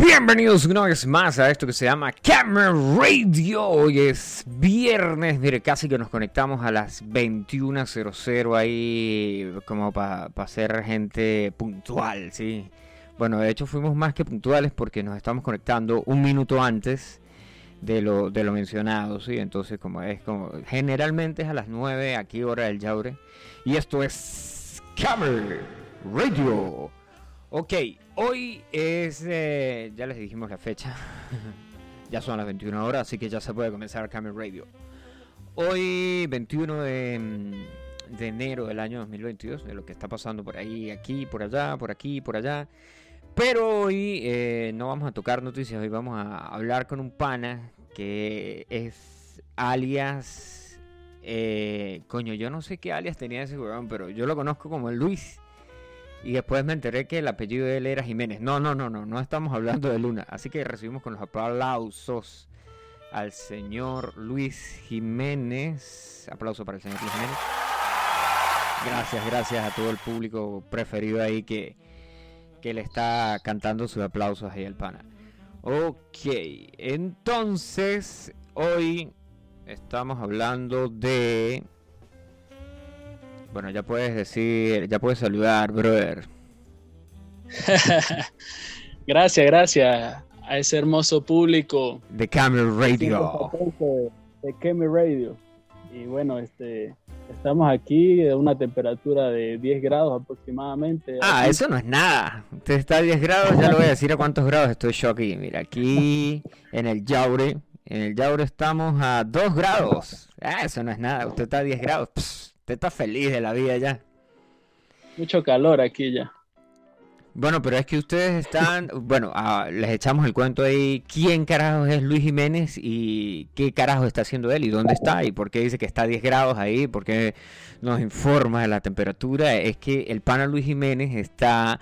Bienvenidos una vez más a esto que se llama Camera Radio. Hoy es viernes, mire, casi que nos conectamos a las 21.00 ahí como para ser gente puntual, ¿sí? Bueno, de hecho fuimos más que puntuales porque nos estamos conectando un minuto antes de lo, de lo mencionado, ¿sí? Entonces, como es como, generalmente es a las 9 aquí hora del Yaure. Y esto es Camera Radio. Ok, hoy es, eh, ya les dijimos la fecha, ya son las 21 horas, así que ya se puede comenzar Camera Radio. Hoy, 21 de, de, enero del año 2022, de lo que está pasando por ahí, aquí, por allá, por aquí, por allá. Pero hoy eh, no vamos a tocar noticias, hoy vamos a hablar con un pana que es alias... Eh, coño, yo no sé qué alias tenía ese weón, pero yo lo conozco como Luis. Y después me enteré que el apellido de él era Jiménez. No, no, no, no, no estamos hablando de Luna. Así que recibimos con los aplausos al señor Luis Jiménez. Aplauso para el señor Luis Jiménez. Gracias, gracias a todo el público preferido ahí que, que le está cantando sus aplausos ahí al pana. Ok, entonces hoy estamos hablando de bueno, ya puedes decir, ya puedes saludar, brother. gracias, gracias a ese hermoso público. De Camel Radio. De Camel Radio. Y bueno, este, estamos aquí a una temperatura de 10 grados aproximadamente. Ah, eso no es nada. Usted está a 10 grados, ya lo voy a decir a cuántos grados estoy yo aquí. Mira, aquí en el Yaure, en el Yaure estamos a 2 grados. Ah, eso no es nada. Usted está a 10 grados. Usted está feliz de la vida ya. Mucho calor aquí ya. Bueno, pero es que ustedes están, bueno, ah, les echamos el cuento ahí, ¿quién carajo es Luis Jiménez y qué carajo está haciendo él y dónde está y por qué dice que está a 10 grados ahí, por qué nos informa de la temperatura? Es que el pana Luis Jiménez está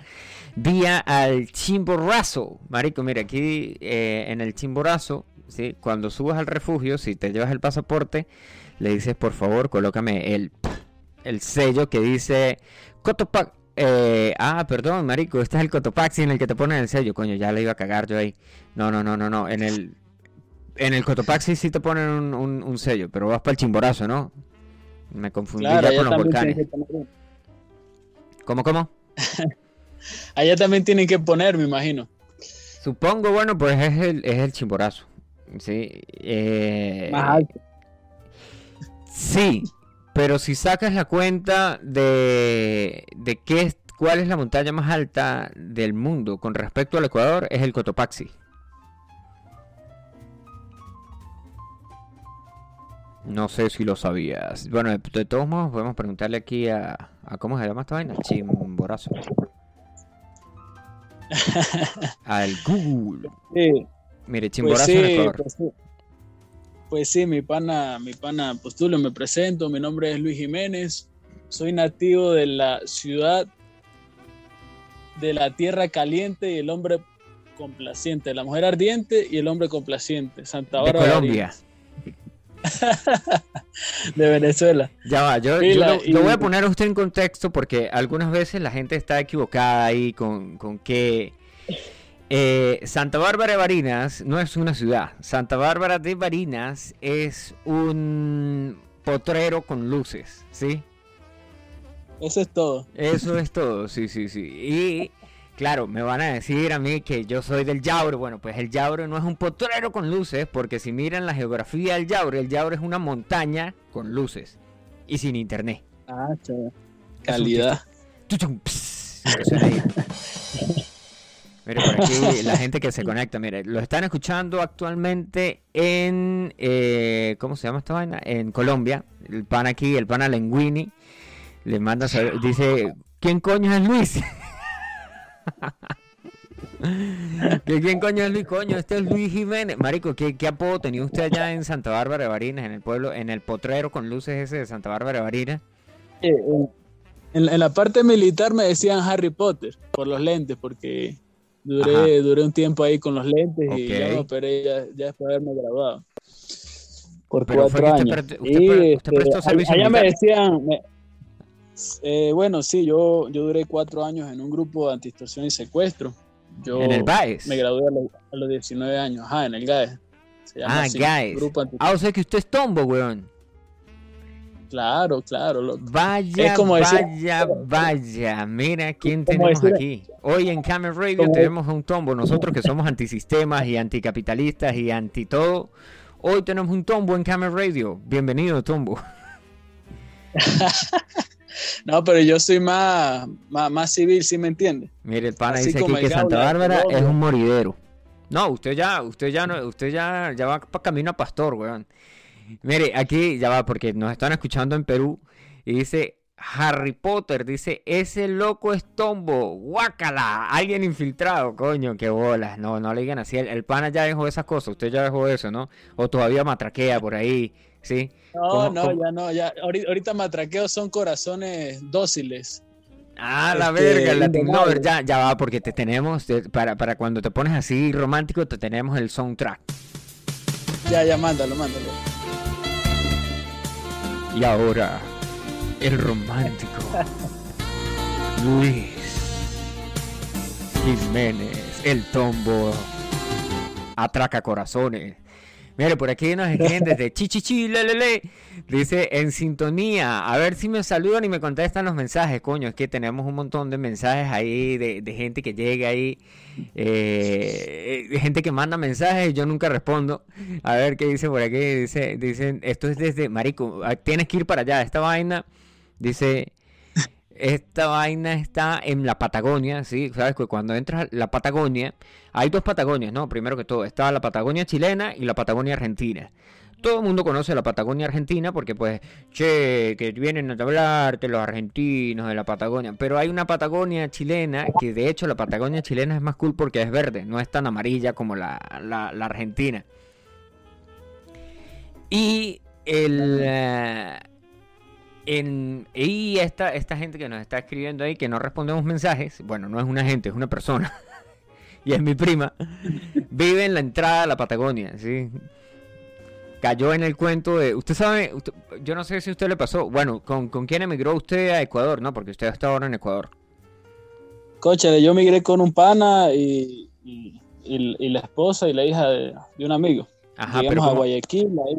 vía al Chimborazo, marico, mira, aquí eh, en el Chimborazo, ¿sí? cuando subas al refugio, si te llevas el pasaporte, le dices, por favor, colócame el el sello que dice Cotopaxi. Eh, ah, perdón, marico, este es el Cotopaxi en el que te ponen el sello. Coño, ya le iba a cagar yo ahí. No, no, no, no, no. En el, en el Cotopaxi sí te ponen un, sello, pero vas para el chimborazo, ¿no? Me confundí ya con los volcanes. ¿Cómo, cómo? Allá también tienen que poner, me imagino. Supongo, bueno, pues es el, es el chimborazo. Sí. Eh, Más alto. Sí, pero si sacas la cuenta de, de qué, cuál es la montaña más alta del mundo con respecto al Ecuador, es el Cotopaxi. No sé si lo sabías. Bueno, de, todos modos, podemos preguntarle aquí a, ¿Cómo se llama esta vaina? Chimborazo. Al Google. Mire, pues Chimborazo en Ecuador. Pues pues sí, mi pana, mi pana Postulo, me presento, mi nombre es Luis Jiménez, soy nativo de la ciudad de la tierra caliente y el hombre complaciente, la mujer ardiente y el hombre complaciente, Santa Bárbara. De Colombia. de Venezuela. Ya va, yo, lo, voy a poner a usted en contexto porque algunas veces la gente está equivocada ahí con, con que eh, Santa Bárbara de Barinas no es una ciudad. Santa Bárbara de Barinas es un potrero con luces, ¿sí? Eso es todo. Eso es todo, sí, sí, sí. Y claro, me van a decir a mí que yo soy del Yaure. Bueno, pues el Yaure no es un potrero con luces, porque si miran la geografía del Yaure, el Yaure es una montaña con luces y sin internet. Ah, chaval. Calidad. Mire, por aquí la gente que se conecta, mire, lo están escuchando actualmente en, eh, ¿cómo se llama esta vaina? En Colombia. El pan aquí, el pan a Lenguini, le manda, dice, ¿quién coño es Luis? ¿Quién coño es Luis? Coño, este es Luis Jiménez. Marico, ¿qué, apodo tenía usted allá en Santa Bárbara de Barinas, en el pueblo, en el potrero con luces ese de Santa Bárbara de Barinas? Eh, eh, en, la parte militar me decían Harry Potter por los lentes, porque Duré, duré un tiempo ahí con los lentes y ya me operé ya, ya después de haberme graduado. Por cuatro años. y, este, allá me decían, eh, bueno, sí, yo, yo duré cuatro años en un grupo de antistorsión y secuestro. Yo en el GAES. me gradué a los, a los 19 años, ajá, en el GAES. Se llama Ah, así, GAES. Grupo Ah, o sea que usted es tombo, weón. Claro, claro. loco. Vaya, Es como decir- vaya, vaya. Mira quién tenemos decir- aquí. Hoy en Camel Radio tenemos un tombo. Nosotros que somos antisistemas y anticapitalistas y anti todo. Hoy tenemos un tombo en Camel Radio. Bienvenido, tombo. No, pero yo soy más, más, más civil, ¿sí me entiende? Mire, el pana Así dice aquí que Santa Bárbara es un moridero. No, usted ya, usted ya no, usted ya, ya va para camino a pastor, weón. Mire, aquí ya va, porque nos están escuchando en Perú y dice Harry Potter, dice, ese loco es tombo, guácala, alguien infiltrado, coño, qué bolas, no, no le digan así, el, el pana ya dejó esas cosas, usted ya dejó eso, ¿no? O todavía matraquea por ahí, ¿sí? No, ¿Cómo- no, cómo? ya no, ya. Ahorita, ahorita matraqueos son corazones dóciles. Ah, la Este, verga, indomable. Lover, ya, ya va, porque te tenemos, te- para, para cuando te pones así romántico, te tenemos el soundtrack. Ya, ya, mándalo, mándalo. Y ahora, el romántico Luis Jiménez, el tombo atraca corazones. Mire, por aquí nos escriben desde Chichichi, lelele. Dice, en sintonía, a ver si me saludan y me contestan los mensajes, coño, es que tenemos un montón de mensajes ahí de, de gente que llega ahí, eh, de gente que manda mensajes y yo nunca respondo. A ver qué dice por aquí, dice, dicen, esto es desde, marico, ah, tienes que ir para allá, esta vaina, dice, esta vaina está en la Patagonia, ¿sí? Sabes que cuando entras a la Patagonia, hay dos Patagonias, ¿no? Primero que todo, está la Patagonia chilena y la Patagonia argentina. Todo el mundo conoce la Patagonia argentina porque, pues, che, que vienen a hablarte los argentinos de la Patagonia. Pero hay una Patagonia chilena que, de hecho, la Patagonia chilena es más cool porque es verde, no es tan amarilla como la, la- argentina. Y el... eh, en, y esta, esta gente que nos está escribiendo ahí, que no respondemos mensajes, bueno, no es una gente, es una persona, y es mi prima, vive en la entrada de la Patagonia, ¿sí? Cayó en el cuento de, usted sabe, usted- yo no sé si a usted le pasó, bueno, ¿con, ¿con quién emigró usted a Ecuador, no? Porque usted está ahora en Ecuador. Coche, yo migré con un pana y, y, y- y la esposa y la hija de, de un amigo. Ajá, Llegamos pero a ¿cómo, Guayaquil, ahí,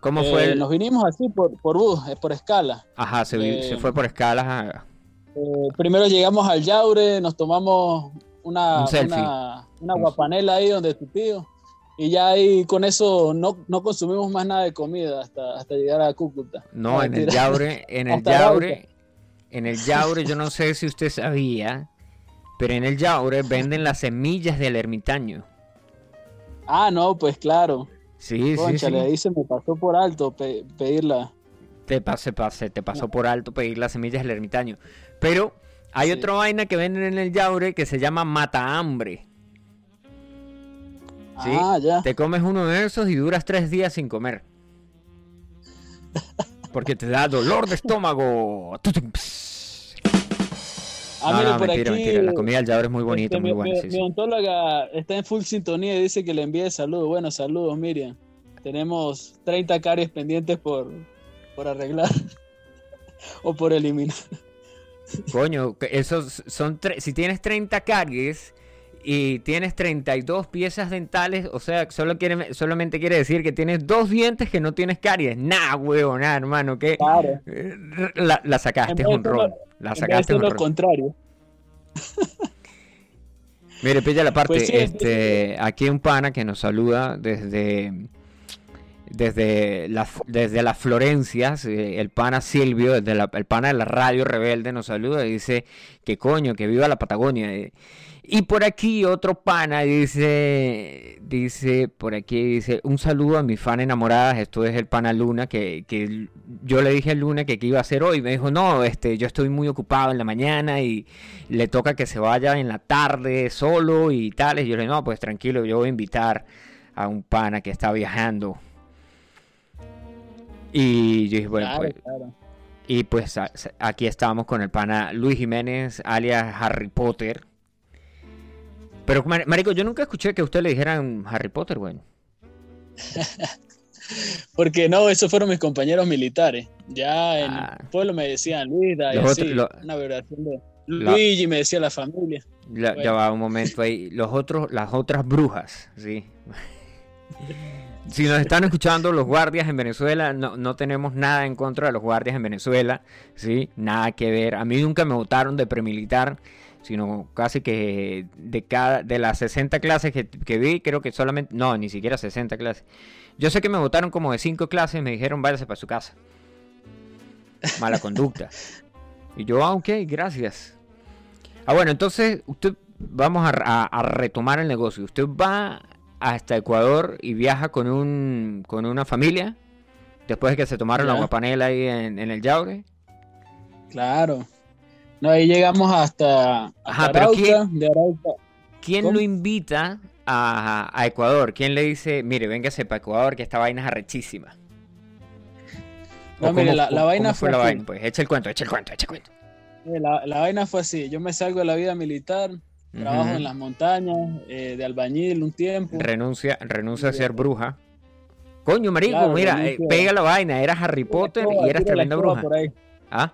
cómo eh, fue el- nos vinimos así por, por bus, eh, por escala. Ajá, se, eh, fue por escalas. Eh, primero llegamos al Yaure, nos tomamos una, Un una, una guapanela ahí donde tu tío. Y ya ahí con eso no, no consumimos más nada de comida hasta, hasta llegar a Cúcuta. No, en el. Yaure, en el Yaure, en el Yaure, yo no sé si usted sabía, pero en el Yaure venden las semillas del ermitaño. Ah, no, pues claro. Sí, sí, sí. Cónchale, ahí se me pasó por alto pe- pedirla. Te pase, pase, te pasó por alto pedir las semillas del ermitaño. Pero hay Sí. otra vaina que venden en el Yaure que se llama mata hambre. Sí. Ah, ya. Te comes uno de esos y duras tres días sin comer. Porque te da dolor de estómago. Ah, No, mire, no, por mentira, aquí. mentira. La comida del Yaure es muy bonita, este, muy mi, buena. mi- sí, mi sí. odontóloga está en full sintonía y dice que le envíe saludos. Bueno, saludos, Miriam. Tenemos 30 caries pendientes por, por arreglar o por eliminar. Coño, esos son si tienes 30 caries y tienes 32 piezas dentales, o sea, solo quiere, solamente quiere decir que tienes dos dientes que no tienes caries. Nah, huevo, nah, hermano, que Claro. eh, la, la sacaste, un lo- La sacaste, un lo contrario. Mire, pilla la parte, Pues sí, este, aquí un pana que nos saluda desde desde la, desde las Florencias, el pana Silvio, desde la- el pana de la radio rebelde nos saluda y dice que coño, que viva la Patagonia. Y por aquí otro pana dice, dice, por aquí dice, un saludo a mis fan enamoradas, esto es el pana Luna, que, que yo le dije a Luna que qué iba a hacer hoy, me dijo, no, este, yo estoy muy ocupado en la mañana y le toca que se vaya en la tarde solo y tal, y yo le dije, no, pues tranquilo, yo voy a invitar a un pana que está viajando. Y yo dije, bueno, Claro, pues, claro. y pues aquí estamos con el pana Luis Jiménez, alias Harry Potter. Pero, mar- marico, yo nunca escuché que a usted le dijeran Harry Potter, güey. Porque no, esos fueron mis compañeros militares. Ya en Ah. el pueblo me decían Luis, y Los así, otros- lo- una vibración de. Luigi, me decía la familia. Ya va un momento ahí. Los otros, las otras brujas, sí. si nos están escuchando los guardias en Venezuela, no, no, tenemos nada en contra de los guardias en Venezuela, ¿sí? Nada que ver. A mí nunca me votaron de premilitar, sino casi que de cada de las 60 clases que, que vi, creo que solamente, no, ni siquiera 60 clases. Yo sé que me votaron como de 5 clases, me dijeron váyase para su casa. Mala conducta. Y yo, ah, ok, gracias. Ah, bueno, entonces usted, vamos a, retomar el negocio. Usted va hasta Ecuador y viaja con un con una familia después de que se tomaron la guapanela ahí en, el Yaure. Claro. No, ahí llegamos hasta, Ajá, pero ¿quién, ¿quién lo invita a, Ecuador? ¿Quién le dice, mire, véngase para Ecuador que esta vaina es arrechísima? No, mire, la, vaina fue, la vaina, pues, echa el cuento, echa el cuento, echa el cuento. La, vaina fue así, yo me salgo de la vida militar, trabajo en las montañas, eh, de albañil un tiempo. Renuncia, renuncia a ser bruja. Coño, marico, mira, eh, pega la vaina, eras Harry Potter y eras tremenda bruja. ¿Ah?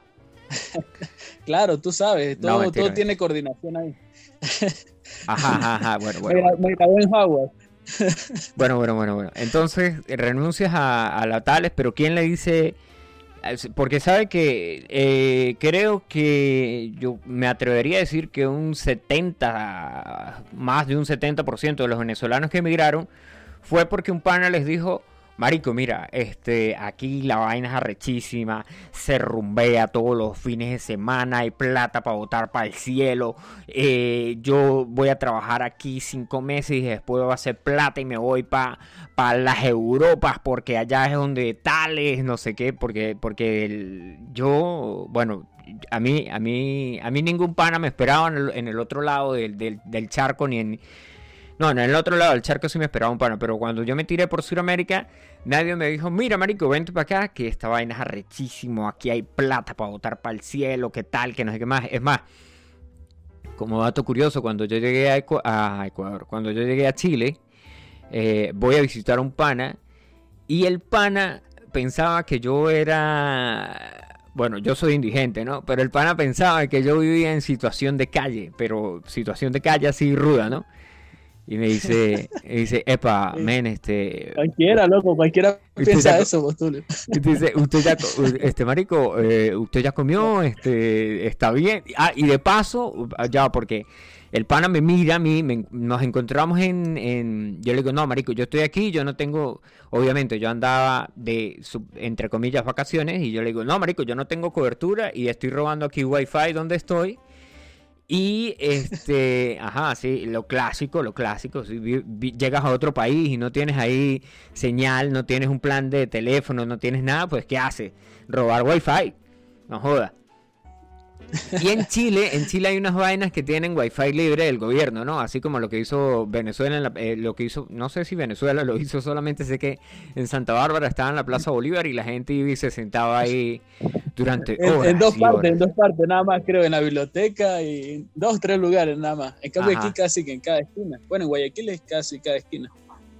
Claro, tú sabes, todo, todo tiene coordinación ahí. ajá, ajá, bueno, bueno. Me, en Howard. bueno, bueno, bueno, bueno. Entonces, renuncias a, a la tales, pero ¿quién le dice porque sabe que eh, creo que yo me atrevería a decir que un 70, más de un 70% de los venezolanos que emigraron fue porque un pana les dijo, Marico, mira, este, aquí la vaina es arrechísima, se rumbea todos los fines de semana, hay plata para votar para el cielo, eh, yo voy a trabajar aquí cinco meses y después voy a hacer plata y me voy para pa las Europas porque allá es donde tales, no sé qué, porque, porque yo, bueno, a mí, a mí, a mí ningún pana me esperaba en el, otro lado del, del charco ni en no, en el otro lado del charco sí me esperaba un pana, pero cuando yo me tiré por Sudamérica, nadie me dijo, mira, marico, vente para acá, que esta vaina es arrechísimo, aquí hay plata para botar para el cielo, qué tal, que no sé qué más. Es más, como dato curioso, cuando yo llegué a, Ecuador, cuando yo llegué a Chile, eh, voy a visitar a un pana, y el pana pensaba que yo era... Bueno, yo soy indigente, ¿no? Pero el pana pensaba que yo vivía en situación de calle, pero situación de calle así ruda, ¿no? Y me dice, dice, epa, men, este... Cualquiera, loco, cualquiera piensa eso. Y dice, usted ya, este, marico, eh, usted ya comió, este, está bien. Ah, y de paso, ya, porque el pana me mira a mí, nos encontramos en, en, Yo le digo, no, marico, yo estoy aquí, yo no tengo... Obviamente, yo andaba de, entre comillas, vacaciones, y yo le digo, no, marico, yo no tengo cobertura y estoy robando aquí wifi donde estoy. Y este, ajá, sí, lo clásico, lo clásico. Si llegas a otro país y no tienes ahí señal, no tienes un plan de teléfono, no tienes nada, pues ¿qué haces? Robar wifi. No joda. Y en Chile, en Chile hay unas vainas que tienen wifi libre del gobierno, ¿no? Así como lo que hizo Venezuela, eh, lo que hizo, no sé si Venezuela lo hizo, solamente sé que en Santa Bárbara estaba en la Plaza Bolívar y la gente se sentaba ahí durante horas en, dos partes, en dos partes nada más, creo, en la biblioteca y en dos, tres lugares nada más. En cambio aquí casi que en cada esquina. Bueno, en Guayaquil es casi cada esquina.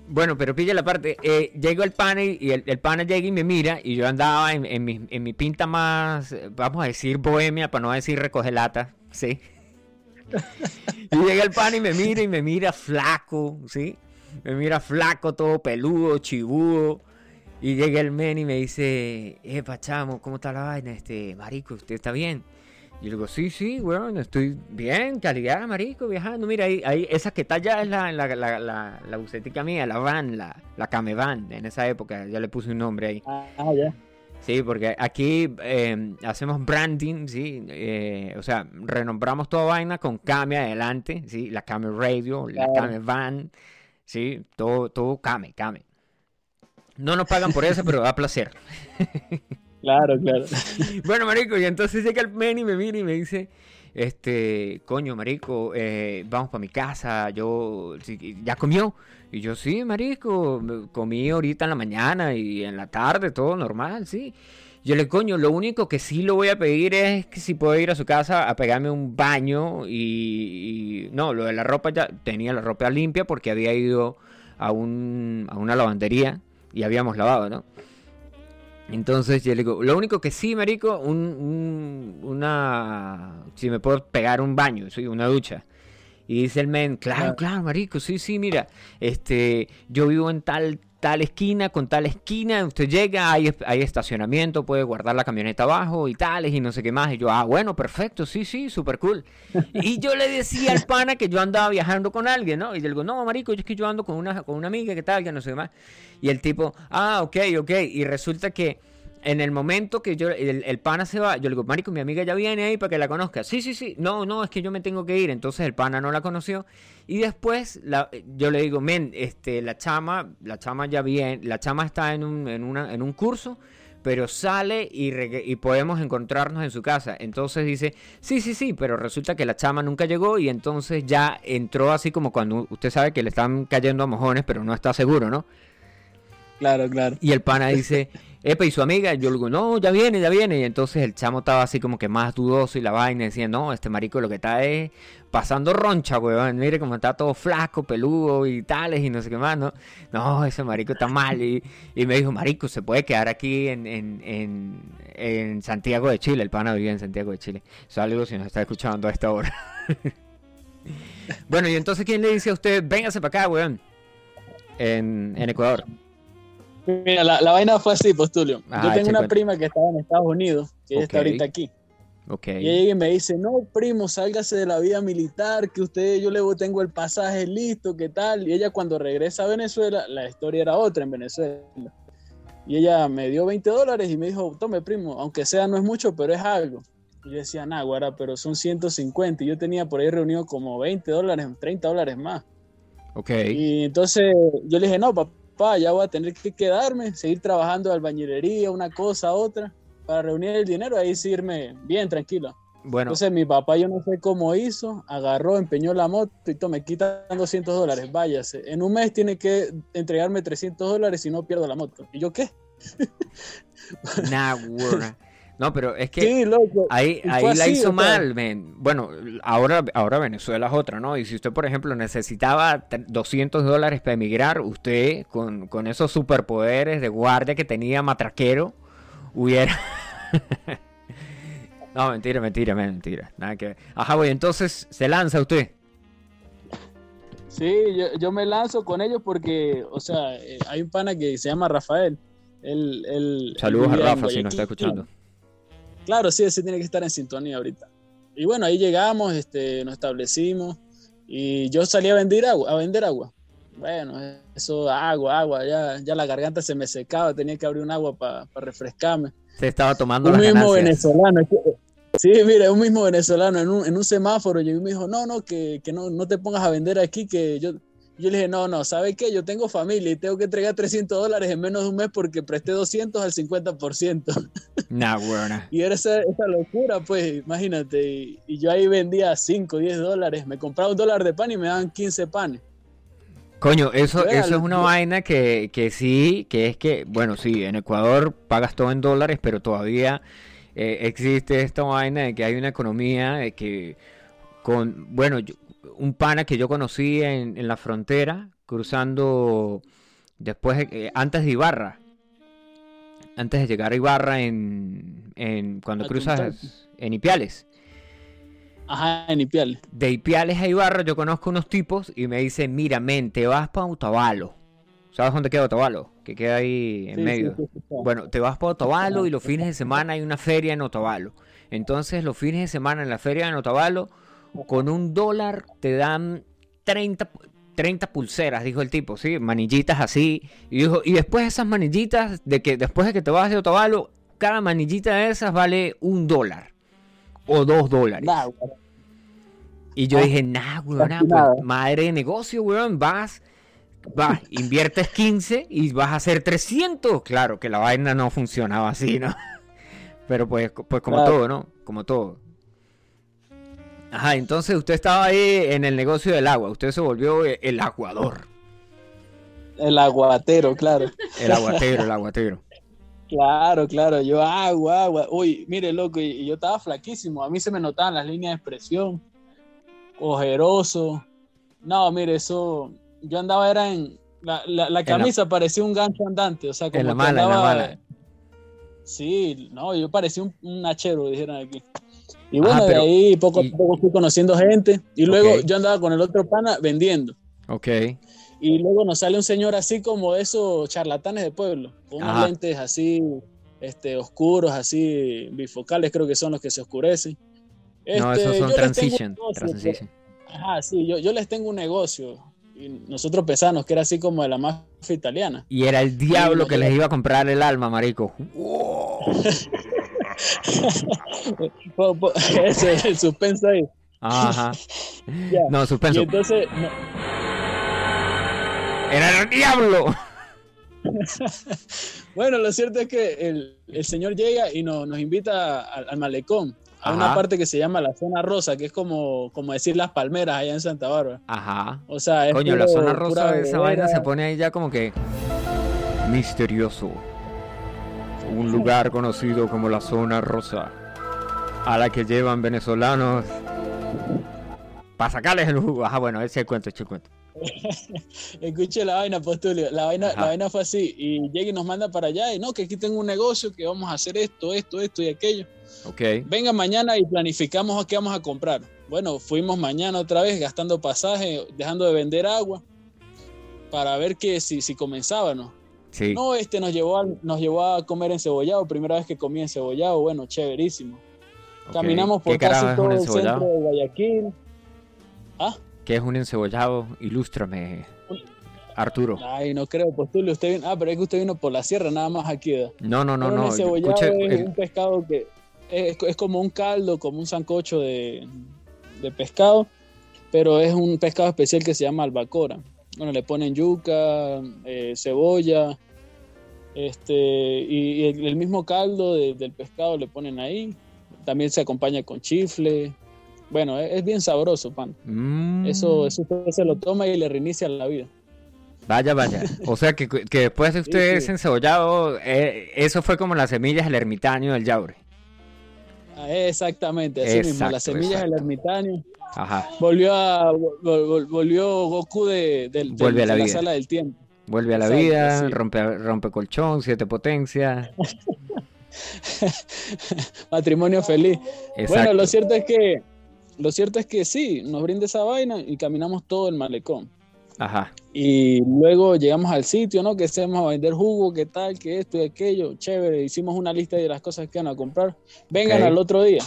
Bueno, pero pilla la parte. Eh, llego el panel y el, el pana llega y me mira y yo andaba en, en, mi, en mi pinta más, vamos a decir bohemia, para no decir recogelata, ¿sí? y llega el pana y me mira y me mira flaco, ¿sí? Me mira flaco, todo peludo, chibudo. Y llega el men y me dice, eh, pachamo, ¿cómo está la vaina? Este, marico, ¿usted está bien? Y le digo, sí, sí, weón, estoy bien, calidad, marico, viajando. Mira, ahí, ahí esa que está allá es la, la, la, la, la bucetica mía, la van, la, la Camevan, en esa época, ya le puse un nombre ahí. Ah, ya. Sí, porque aquí eh, hacemos branding, sí, eh, o sea, renombramos toda vaina con Came adelante, sí, la Came Radio, la Came Van, sí, todo, todo Came, Came. No nos pagan por eso, pero da placer. Claro, claro. bueno, marico, y entonces llega el men y me mira y me dice, este, coño, marico, eh, vamos para mi casa, yo, ¿ya comió? Y yo, sí, marico, comí ahorita en la mañana y en la tarde, todo normal, sí. Yo le coño, lo único que sí lo voy a pedir es que si puedo ir a su casa a pegarme un baño y, no, lo de la ropa ya tenía la ropa limpia porque había ido a, un, a una lavandería y habíamos lavado, ¿no? Entonces yo le digo, lo único que sí, marico, un, un- una... Si me puedo pegar un baño, sí, una ducha. Y dice el men, claro, Claro. claro, marico, sí, sí, mira, este, yo vivo en tal, tal esquina, con tal esquina, usted llega, hay, hay estacionamiento, puede guardar la camioneta abajo y tales y no sé qué más. Y yo, ah, bueno, perfecto, sí, sí, súper cool. Y yo le decía al pana que yo andaba viajando con alguien, ¿no? Y le digo, no, marico, yo es que yo ando con una, con una amiga, que tal, que no sé qué más. Y el tipo, ah, ok, ok. Y resulta que en el momento que yo, el, el pana se va, yo le digo, marico, mi amiga ya viene ahí para que la conozca. Sí, sí, sí. No, no, es que yo me tengo que ir. Entonces el pana no la conoció. Y después la- yo le digo, men, este, la chama, la chama ya viene, la chama está en un, en una, en un curso, pero sale y, y podemos encontrarnos en su casa. Entonces dice, sí, sí, sí, pero resulta que la chama nunca llegó y entonces ya entró así como cuando usted sabe que le están cayendo a mojones, pero no está seguro, ¿no? Claro, claro. Y el pana dice, epa, ¿y su amiga? Yo le digo, no, ya viene, ya viene. Y entonces el chamo estaba así como que más dudoso y la vaina. Decía, no, este marico lo que está es pasando roncha, weón. Mire cómo está todo flaco, peludo y tales y no sé qué más, ¿no? No, ese marico está mal. Y, y me dijo, marico, se puede quedar aquí en, en, en, en Santiago de Chile. El pana vivía en Santiago de Chile. Saludos si nos está escuchando a esta hora. bueno, y entonces, ¿quién le dice a usted, véngase para acá, weón? En, en Ecuador. Mira, la, la vaina fue así, Postulio. Ah, Yo tengo una cuenta. prima que estaba en Estados Unidos, que ella está ahorita aquí. Ok. Y ella llega y me dice, no, primo, sálgase de la vida militar, que usted, yo le tengo el pasaje listo, ¿qué tal? Y ella cuando regresa a Venezuela, la historia era otra en Venezuela. Y ella me dio 20 dólares y me dijo, tome, primo, aunque sea no es mucho, pero es algo. Y yo decía, nah, guara, pero son 150. Y yo tenía por ahí reunido como 20 dólares, 30 dólares más. Ok. Y entonces yo le dije, no, papá, ya voy a tener que quedarme, seguir trabajando de albañilería, una cosa, otra, para reunir el dinero, ahí sí irme bien, tranquilo. Bueno, Entonces mi papá, yo no sé cómo hizo, agarró, empeñó la moto y me quitan 200 dólares, váyase. En un mes tiene que entregarme 300 dólares si no pierdo la moto. ¿Y yo qué? nah. No, pero es que Sí, loco. ahí, ahí la hizo mal. Bueno, ahora, ahora Venezuela es otra, ¿no? Y si usted, por ejemplo, necesitaba tre- 200 dólares para emigrar, usted, con, con esos superpoderes de guardia que tenía matraquero, hubiera... no, mentira, mentira, men, mentira. Nada que ver. Ajá, güey, entonces se lanza usted. Sí, yo, yo me lanzo con ellos porque, o sea, eh, hay un pana que se llama Rafael. Él, él- él Saludos a Rafa si nos está escuchando. Claro, sí, ese tiene que estar en sintonía ahorita. Y bueno, ahí llegamos, este, nos establecimos y yo salí a vender agua, a vender agua. Bueno, eso, agua, agua, ya, ya la garganta se me secaba, tenía que abrir un agua para refrescarme. Se estaba tomando Un las mismo ganancias. venezolano, sí, mira, un mismo venezolano en un, en un semáforo llegó y me dijo, no, no, que, que no, no te pongas a vender aquí, que yo, yo le dije, no, no, ¿sabes qué? Yo tengo familia y tengo que entregar 300 dólares en menos de un mes porque presté 200 al 50%. Nah, weona. Y era esa, esa locura, pues, imagínate. Y, y yo ahí vendía 5, 10 dólares. Me compraba un dólar de pan y me daban 15 panes. Coño, eso, eso es una vaina que, que sí, que es que, bueno, sí, en Ecuador pagas todo en dólares, pero todavía eh, existe esta vaina de que hay una economía de que con, bueno, yo- un pana que yo conocí en, en la frontera, cruzando después, de- eh, antes de Ibarra, antes de llegar a Ibarra en, en cuando cruzas en Ipiales. Ajá, en Ipial. De Ipiales a Ibarra yo conozco unos tipos y me dicen, mira, men, te vas para Otavalo. ¿Sabes dónde queda Otavalo? Que queda ahí en Sí, medio. sí, sí. Bueno, te vas para Otavalo y los fines de semana hay una feria en Otavalo. Entonces los fines de semana en la feria en Otavalo, con un dólar te dan 30, pu- 30 pulseras, dijo el tipo, ¿sí? Manillitas así. Y dijo, y después esas manillitas, de que después de que te vas de Otavalo, cada manillita de esas vale un dólar. O dos dólares. Nah. Y yo Ah, dije, nah, weón, pues, madre de negocio, weón, vas, vas, inviertes 15 y vas a hacer 300. Claro que la vaina no funcionaba así, ¿no? Pero pues, pues como Claro. todo, ¿no? Como todo. Ajá, entonces usted estaba ahí en el negocio del agua, usted se volvió e- el aguador, El aguatero, claro. el aguatero, el aguatero. Claro, claro. Yo agua, agua. Uy, mire, loco, y, yo estaba flaquísimo. A mí se me notaban las líneas de expresión. Ojeroso. No, mire, eso. Yo andaba, era en. La, la- la la- camisa parecía un gancho andante. O sea, como En la que mala, en la andaba- mala. Sí, no, yo parecía un, un hachero, dijeron aquí. Y bueno, de ahí poco a poco fui conociendo gente. Y luego yo andaba con el otro pana vendiendo. Ok. Y luego nos sale un señor así como esos charlatanes de pueblo, con unos lentes así este, oscuros, así bifocales, creo que son los que se oscurecen. no, esos este, son transition. Ajá, sí, yo, yo les tengo un negocio. Y nosotros pensamos que era así como de la mafia italiana. Y era el diablo que les iba a comprar el alma, marico. Ese es el suspenso ahí. Ajá. No, suspenso. Y entonces. Era el diablo. bueno, lo cierto es que el, el señor llega y nos invita al, malecón, a una parte que se llama la zona rosa, que es como, como decir las palmeras allá en Santa Bárbara. Ajá. O sea, es Coño, la zona rosa de esa vaina se pone ahí ya como que misterioso. Un lugar conocido como la zona rosa, a la que llevan venezolanos para sacarles el jugo. Ajá, bueno, ese es el cuento, ese es el cuento. Escuche la vaina, Postulio. La vaina, la vaina fue así. Y llega y nos manda para allá. Y no, que aquí tengo un negocio, que vamos a hacer esto, esto, esto y aquello. Ok. Venga mañana y planificamos qué vamos a comprar. Bueno, fuimos mañana otra vez gastando pasaje, dejando de vender agua para ver que si, si comenzábamos. Sí. No, este nos llevó, a, nos llevó a comer encebollado. Primera vez que comí encebollado. Bueno, chéverísimo. Caminamos por casi todo el centro de Guayaquil. ¿Ah? ¿Qué es un encebollado? Ilústrame, Arturo. Ay, no creo, pues tú, usted vino, ah, pero es que usted vino por la sierra, nada más aquí. No, no, no, no. Un encebollado es un pescado que es, como un caldo, como un sancocho de, pescado, pero es un pescado especial que se llama albacora. Bueno, le ponen yuca, eh, cebolla, este, y, el, mismo caldo del pescado le ponen ahí. También se acompaña con chifle, bueno, es, bien sabroso, pan. Mm. Eso, eso usted se lo toma y le reinicia la vida. Vaya, vaya. O sea que, después de usted sí, encebollado, eh, eso fue como las semillas del ermitaño del yaure. Exactamente, así mismo, las semillas del ermitaño. Ajá. Volvió a volvió Goku de, la, sala del tiempo. Vuelve a la vida, rompe, rompe colchón, siete potencias. Matrimonio feliz. Bueno, lo cierto es que lo cierto es que sí, nos brinda esa vaina y caminamos todo el malecón. Ajá. Y luego llegamos al sitio, ¿no? Que hacemos a vender jugo, qué tal, qué esto y aquello. Chévere, hicimos una lista de las cosas que van a comprar. Vengan al otro día.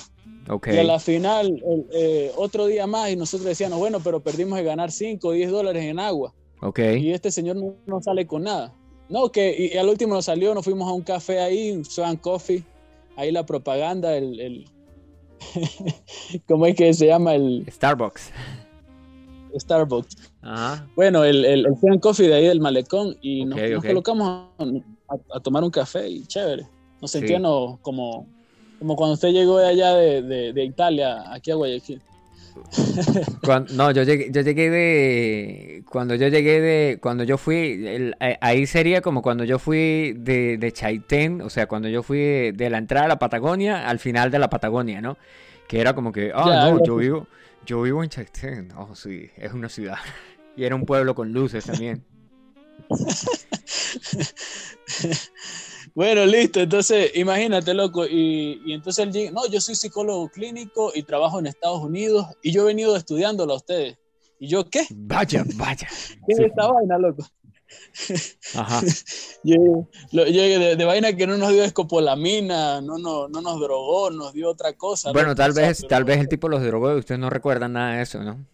Okay. Y a la final, eh, otro día más, y nosotros decíamos, bueno, pero perdimos de ganar 5 o 10 dólares en agua. Okay. Y este señor no, sale con nada. No, que y, al último nos salió, nos fuimos a un café ahí, un Swan Coffee, ahí la propaganda, el ¿Cómo es que se llama el...? Starbucks. Starbucks. Bueno, el, el, el Coffee de ahí del malecón y nos, colocamos a, tomar un café y chévere. Nos sentíamos como, como cuando usted llegó de allá de, de Italia aquí a Guayaquil no, yo llegué, yo llegué de. Cuando yo llegué de. Cuando yo fui. Eh, ahí sería como cuando yo fui de, de Chaitén, o sea, cuando yo fui de, la entrada a la Patagonia al final de la Patagonia, ¿no? Que era como que, ah, no, yo vivo, yo vivo en Chaitén. Oh, sí, es una ciudad. Y era un pueblo con luces también. Bueno, listo. Entonces, imagínate, loco. Y, entonces él dice, no, yo soy psicólogo clínico y trabajo en Estados Unidos y yo he venido estudiándolo a ustedes. ¿Y yo qué? Vaya, vaya. ¿Qué es esta vaina, loco? Ajá. yo, de, vaina que no nos dio escopolamina, no, no, no nos drogó, nos dio otra cosa. Bueno, tal vez, tal vez el tipo los drogó y ustedes no recuerdan nada de eso, ¿no?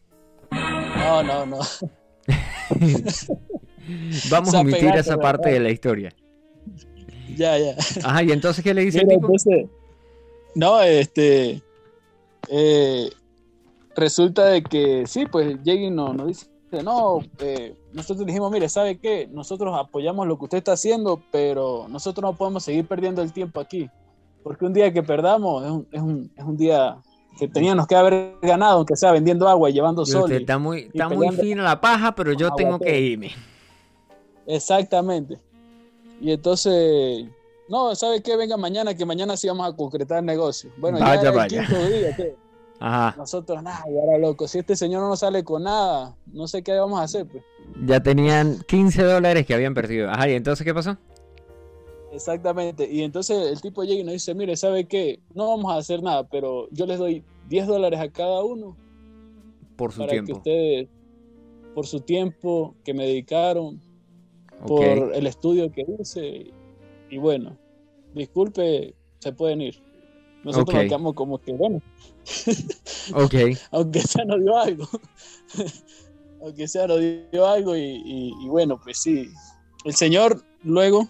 No, no, no. Vamos a omitir esa parte de la historia. Ya, ya. Ajá, y entonces, ¿qué le dice el tipo? no, este. Eh, resulta de que sí, pues Jeggy nos, nos dice, no, eh, nosotros dijimos, mire, ¿sabe qué? Nosotros apoyamos lo que usted está haciendo, pero nosotros no podemos seguir perdiendo el tiempo aquí. Porque un día que perdamos es un, es un, es un día que teníamos que haber ganado, aunque sea vendiendo agua y llevando sol. está muy, está muy fina la paja, pero yo tengo que irme. Exactamente. Y entonces, no, ¿sabe qué? Venga mañana, que mañana sí vamos a concretar el negocio. Bueno, ya el quinto día, ¿qué? Ajá. Nosotros, nada, y ahora loco, si este señor no sale con nada, no sé qué vamos a hacer, pues. Ya tenían 15 dólares que habían perdido. Ajá, ¿y entonces qué pasó? Exactamente. Y entonces el tipo llega y nos dice, mire, ¿sabe qué? No vamos a hacer nada, pero yo les doy 10 dólares a cada uno. Por su para tiempo. que ustedes, por su tiempo que me dedicaron, por el estudio que hice. Y bueno, disculpe, se pueden ir. Nosotros Ok. nos quedamos como que, bueno, Ok. aunque sea nos dio algo. aunque sea nos dio algo y, y- y bueno, pues sí. El señor luego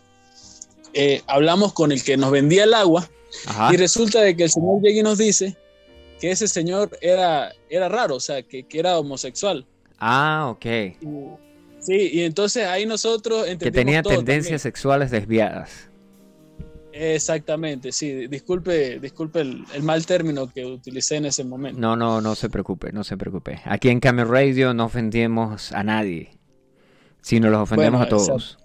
eh, hablamos con el que nos vendía el agua Ajá. y resulta de que el señor llega y nos dice que ese señor era, era raro, o sea, que, que era homosexual. Ah, ok. Y- sí, y entonces ahí nosotros Que tenía tendencias sexuales desviadas. Exactamente, sí. Disculpe, disculpe el, el mal término que utilicé en ese momento. No, no, no se preocupe, no se preocupe. Aquí en Camel Radio no ofendemos a nadie, sino los ofendemos Bueno, a todos.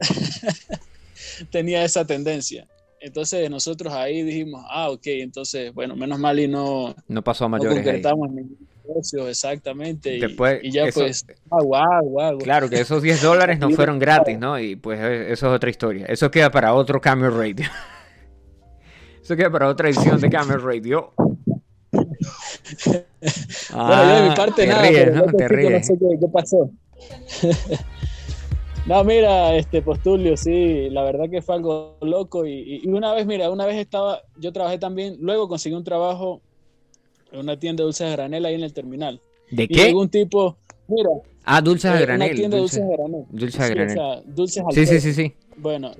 Tenía esa tendencia. Entonces nosotros ahí dijimos, ah, ok, entonces, bueno, menos mal y no, No pasó a no mayores ahí. concretamos ningún negocio, exactamente. y- Después, y, ya eso- pues, agua. Claro que esos 10 dólares no fueron gratis, ¿no? Y pues eh, eso es otra historia. Eso queda para otro Camel Radio. Eso queda para otra edición de Camel Radio. Bueno, yo de mi Ah, parte te nada, ríes, pero ¿no? el otro Te chico ríes. no sé qué, qué pasó. no, mira, este Postulio, sí, la verdad que fue algo loco y, y una vez, mira, una vez estaba, yo trabajé también, luego conseguí un trabajo en una tienda de dulces a granel ahí en el terminal. ¿De Y qué? llegó un tipo, mira, Ah, dulces a eh, granel. una tienda de dulces- a granel. dulces a Sí, o granel. sea, dulces al Sí, sí, sí, sí. Bueno,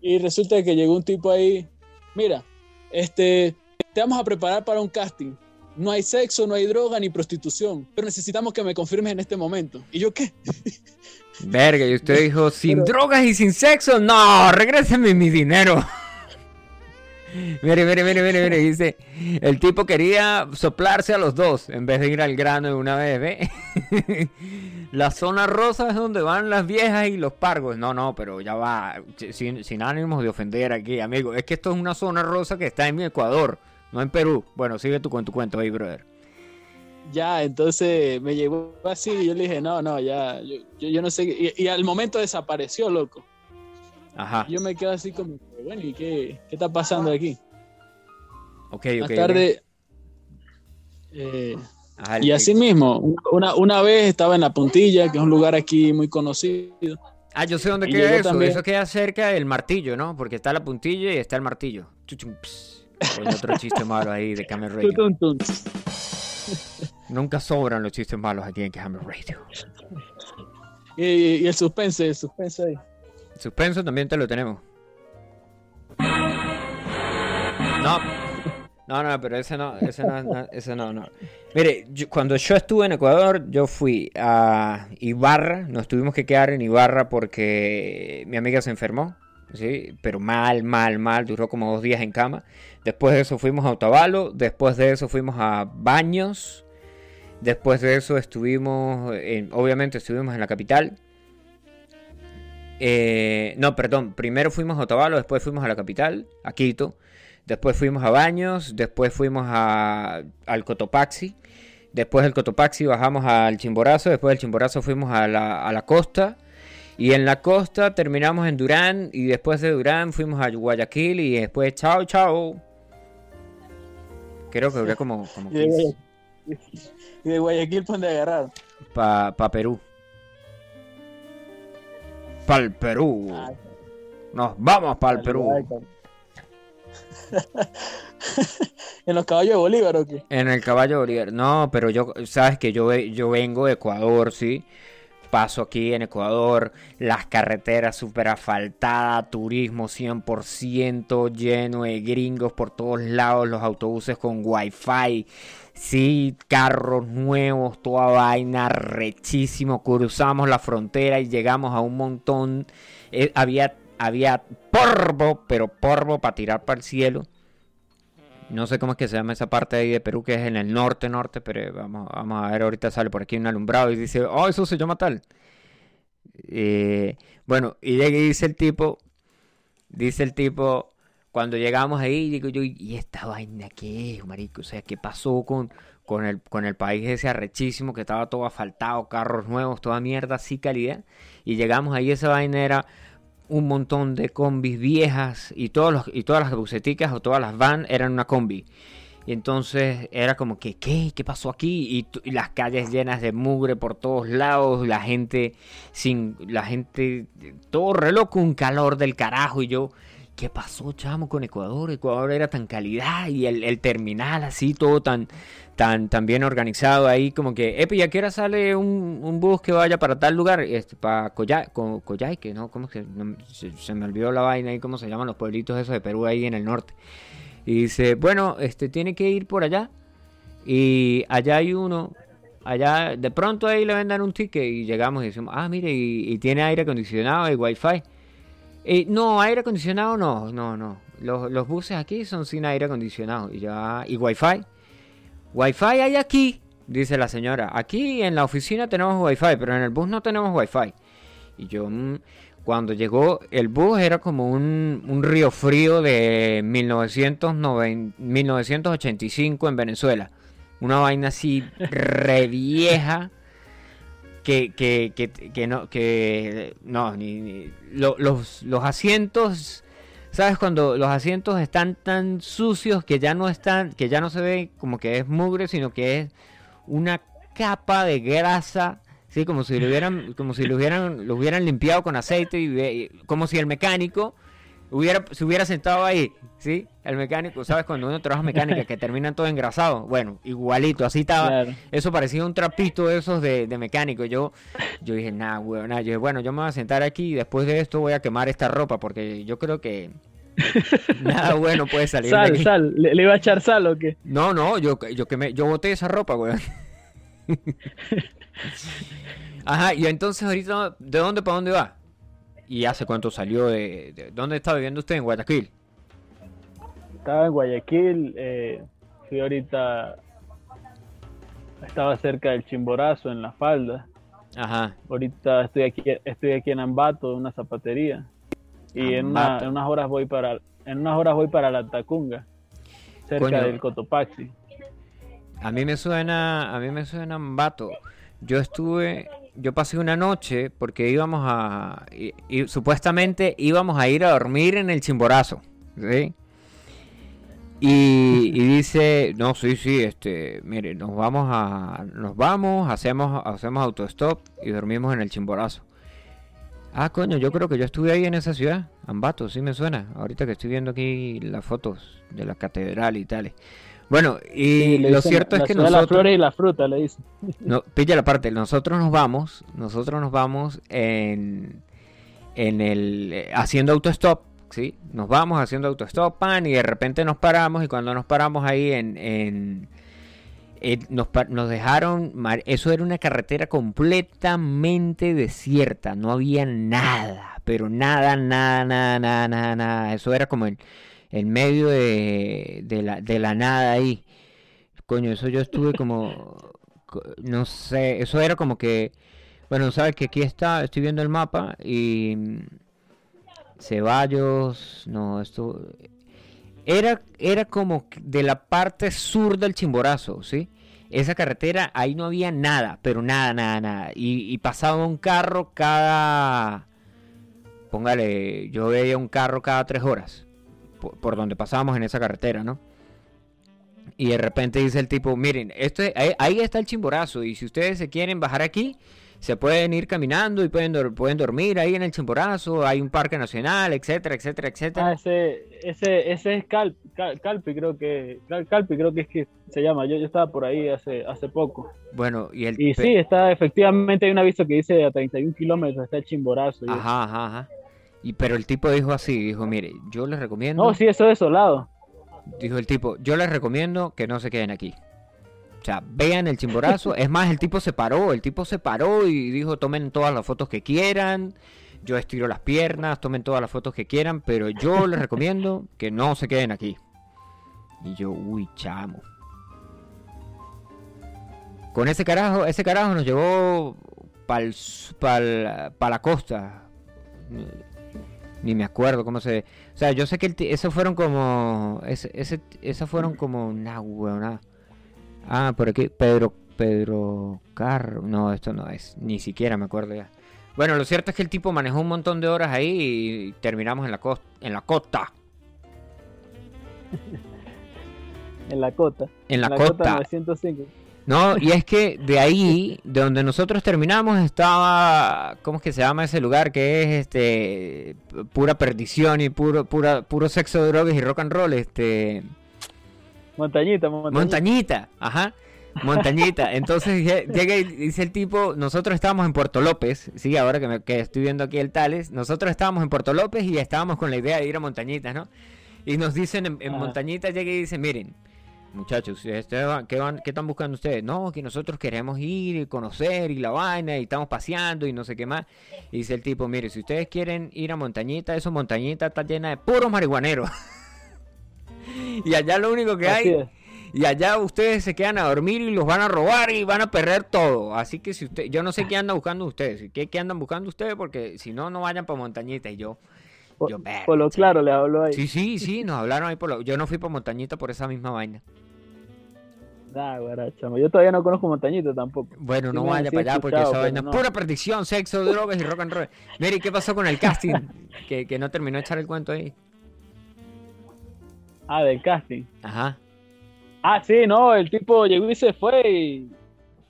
y resulta que llegó un tipo ahí, mira, este, te vamos a preparar para un casting. No hay sexo, no hay droga ni prostitución, pero necesitamos que me confirmes en este momento. ¿Y yo qué? Verga, y usted dijo, sin Pero- drogas y sin sexo, no, regréseme mi dinero. Mire, mire, mire, mire, mire, dice, el tipo quería soplarse a los dos en vez de ir al grano de una vez, ¿ve? La zona rosa es donde van las viejas y los pargos. No, no, pero ya va, sin, sin ánimos de ofender aquí, amigo. Es que esto es una zona rosa que está en Ecuador, no en Perú. Bueno, sigue tú con tu cuento ahí, brother. Ya, entonces me llegó así y yo le dije, no, no, ya, yo, yo, yo no sé. qué". Y, y al momento desapareció, loco. Ajá, Yo me quedo así como, bueno, ¿y qué, qué está pasando aquí? ok, Más ok. ok. tarde, eh, Ajá, el- y así mismo, una, una vez estaba en La Puntilla, que es un lugar aquí muy conocido. Ah, yo sé dónde Y queda eso. también- Eso queda cerca del martillo, ¿no? Porque está la puntilla y está el martillo. Chuchum, otro chiste malo ahí de Camel Radio. Tun. Nunca sobran los chistes malos aquí en Camel Radio. Y, y el suspense, el suspense ahí. Suspenso también te lo tenemos. No, no, no, pero ese no, ese no, no, ese no, no. Mire, cuando yo estuve en Ecuador, yo fui a Ibarra, nos tuvimos que quedar en Ibarra porque mi amiga se enfermó, ¿sí? Pero mal, mal, mal, duró como dos días en cama. Después de eso fuimos a Otavalo, después de eso fuimos a Baños, después de eso estuvimos, en- obviamente estuvimos en la capital. Eh, no, perdón, primero fuimos a Otavalo, después fuimos a la capital, a Quito. Después fuimos a Baños, después fuimos a, al Cotopaxi. Después del Cotopaxi bajamos al Chimborazo, después del Chimborazo fuimos a la, a la costa. Y en la costa terminamos en Durán y después de Durán fuimos a Guayaquil y después chao, chao. Creo que duré como, como Y de 15 Guayaquil, y de Guayaquil, ¿pa' dónde agarrar? para Perú. Para el Perú. Nos vamos para el Perú. en los caballos de Bolívar o qué? En el caballo Bolívar. No, pero yo, sabes que yo, yo vengo de Ecuador, ¿sí? Paso aquí en Ecuador, las carreteras súper asfaltadas, turismo 100% lleno de gringos por todos lados, los autobuses con wifi, sí, carros nuevos, toda vaina, rechísimo. Cruzamos la frontera y llegamos a un montón. eh, había, había polvo, pero polvo para tirar para el cielo. No sé cómo es que se llama esa parte ahí de Perú, que es en el norte, norte, pero vamos, vamos a ver, ahorita sale por aquí un alumbrado y dice, oh, eso se llama tal. Eh, bueno, y llega y dice el tipo, dice el tipo, cuando llegamos ahí, digo yo, ¿y esta vaina qué es, marico? O sea, ¿qué pasó con, con el, con el país ese arrechísimo que estaba todo asfaltado, carros nuevos, toda mierda así calidad? Y llegamos ahí, esa vaina era un montón de combis viejas y, todos los, y todas las buceticas o todas las van eran una combi. Y entonces era como que, ¿qué? ¿Qué pasó aquí? Y, las calles llenas de mugre por todos lados, la gente sin, la gente, todo re un calor del carajo. Y yo, ¿qué pasó, chamo, con Ecuador? Ecuador era tan calidad y el, terminal así, todo tan, tan, tan bien organizado ahí, como que, epi, ¿y a qué hora sale un, bus que vaya para tal lugar? Este, para Coyhaique, ¿no? ¿Cómo que? se, me olvidó la vaina ahí, ¿cómo se llaman los pueblitos esos de Perú ahí en el norte? Y dice, bueno, este tiene que ir por allá. Y allá hay uno, allá de pronto ahí le vendan un ticket y llegamos y decimos, ah, mire, y, tiene aire acondicionado y wifi. Y, no, aire acondicionado no, no, no. Los, los, buses aquí son sin aire acondicionado y ya, y wifi. Wifi hay aquí, dice la señora. Aquí en la oficina tenemos wifi, pero en el bus no tenemos wifi. Y yo, mm, cuando llegó el bus era como un, río frío de 1985 en Venezuela. Una vaina así re vieja que, que, que, no, que no, ni, los, los asientos, ¿sabes? Cuando los asientos están tan sucios que ya no están, que ya no se ve como que es mugre, sino que es una capa de grasa Sí, como si lo hubieran, como si lo hubieran, lo hubieran limpiado con aceite y, como si el mecánico hubiera, se hubiera sentado ahí, ¿sí? El mecánico, ¿sabes? Cuando uno trabaja mecánica que terminan todo engrasado, bueno, igualito, así estaba. Eso parecía un trapito esos de, de mecánico. Yo, yo dije, nada, weón, nada. Yo dije, bueno, yo me voy a sentar aquí y después de esto voy a quemar esta ropa porque yo creo que nada bueno puede salir. Sal, sal, ¿Le, iba a echar sal o qué? No, no, yo, yo quemé, yo boté esa ropa, weón. Ajá, y entonces ahorita, ¿de dónde para dónde va? ¿Y hace cuánto salió de, dónde está viviendo usted en Guayaquil? Estaba en Guayaquil, eh, fui ahorita, estaba cerca del Chimborazo en la falda. Ajá. Ahorita estoy aquí, estoy aquí en Ambato, una zapatería. Y en, unas horas voy para, en unas horas voy para la Tacunga, cerca del Cotopaxi. A mí me suena, a mí me suena Ambato. Yo estuve yo pasé una noche porque íbamos a. Y, supuestamente íbamos a ir a dormir en el Chimborazo. ¿sí? Y, dice, no, sí, sí, este, mire, nos vamos a, nos vamos, hacemos, hacemos autostop y dormimos en el Chimborazo. Ah, coño, yo creo que yo estuve ahí en esa ciudad, Ambato, sí me suena. Ahorita que estoy viendo aquí las fotos de la catedral y tales. Bueno, y lo cierto es que nosotros... La flores y la fruta, le dicen. No, pilla la parte, nosotros nos vamos, nosotros nos vamos en, en el... Eh, haciendo autostop, ¿sí? Nos vamos haciendo autostop, pan, y de repente nos paramos, y cuando nos paramos ahí en... en nos, nos, dejaron, eso era una carretera completamente desierta, no había nada, pero nada, nada, nada, nada, nada, nada. Eso era como el, en medio de, la, de la nada ahí. Coño, eso yo estuve como, no sé, eso era como que, bueno, sabes que aquí está, estoy viendo el mapa y Ceballos, no, esto era, era como de la parte sur del Chimborazo, ¿sí? Esa carretera, ahí no había nada, pero nada, nada, nada. Y, y pasaba un carro cada, póngale, yo veía un carro cada tres horas por, donde pasábamos en esa carretera, ¿no? Y de repente dice el tipo, miren, esto ahí, está el chimborazo y si ustedes se quieren bajar aquí, se pueden ir caminando y pueden, pueden dormir ahí en el chimborazo, hay un parque nacional, etcétera, etcétera, etcétera. Ah, ese, ese, ese es Calpi, creo que, Calpi creo que es que se llama, yo, yo estaba por ahí hace, hace poco. Bueno, y el... Y sí, está, efectivamente hay un aviso que dice a 31 kilómetros está el chimborazo. Ajá, ajá, ajá. Y, pero el tipo dijo así, dijo, mire, yo les recomiendo... No, sí, eso es desolado. Dijo el tipo, yo les recomiendo que no se queden aquí. O sea, vean el chimborazo. es más, el tipo se paró, el tipo se paró y dijo, tomen todas las fotos que quieran. Yo estiro las piernas, tomen todas las fotos que quieran, pero yo les recomiendo que no se queden aquí. Y yo, uy, chamo. Con ese carajo, ese carajo nos llevó para pa la costa ni me acuerdo cómo se. O sea, yo sé que el esos fueron como. Ese, ese, esas fueron como. Nah, weón, Ah, por aquí. Pedro. Pedro Carro. No, esto no es. Ni siquiera me acuerdo ya. Bueno, lo cierto es que el tipo manejó un montón de horas ahí y terminamos en la, costa, en la costa. en la cota. En la, costa. 905. No, y es que de ahí, de donde nosotros terminamos, estaba, ¿cómo es que se llama ese lugar? Que es este pura perdición y puro, pura, puro sexo, drogas y rock and roll, este Montañita, montañita. Montañita, ajá. Montañita. Entonces llega y dice el tipo, nosotros estábamos en Puerto López, sí, ahora que, me, que estoy viendo aquí el Tales, nosotros estábamos en Puerto López y estábamos con la idea de ir a Montañitas, ¿no? Y nos dicen en, en Montañita, llega y dice, miren, muchachos, este, ¿qué, van, ¿qué están buscando ustedes? No, que nosotros queremos ir y conocer y la vaina y estamos paseando y no sé qué más. Y dice el tipo, mire, si ustedes quieren ir a Montañita, eso Montañita está llena de puros marihuaneros. y allá lo único que hay y allá ustedes se quedan a dormir y los van a robar y van a perder todo. Así que si usted, yo no sé qué andan buscando ustedes, qué, qué andan buscando ustedes, porque si no, no vayan para montañita. Y yo, yo por, lo claro le habló ahí. Sí, sí, sí, nos hablaron ahí por lo, yo no fui para montañita por esa misma vaina. Guarachamo. Yo todavía no conozco montañita tampoco. Bueno, no vaya para allá porque esa vaina es pura predicción, sexo, drogas y rock and roll. Mary, ¿qué pasó con el casting? que, que no terminó de echar el cuento ahí. Ah, del casting. Ajá. Ah, sí, no, el tipo llegó y se fue y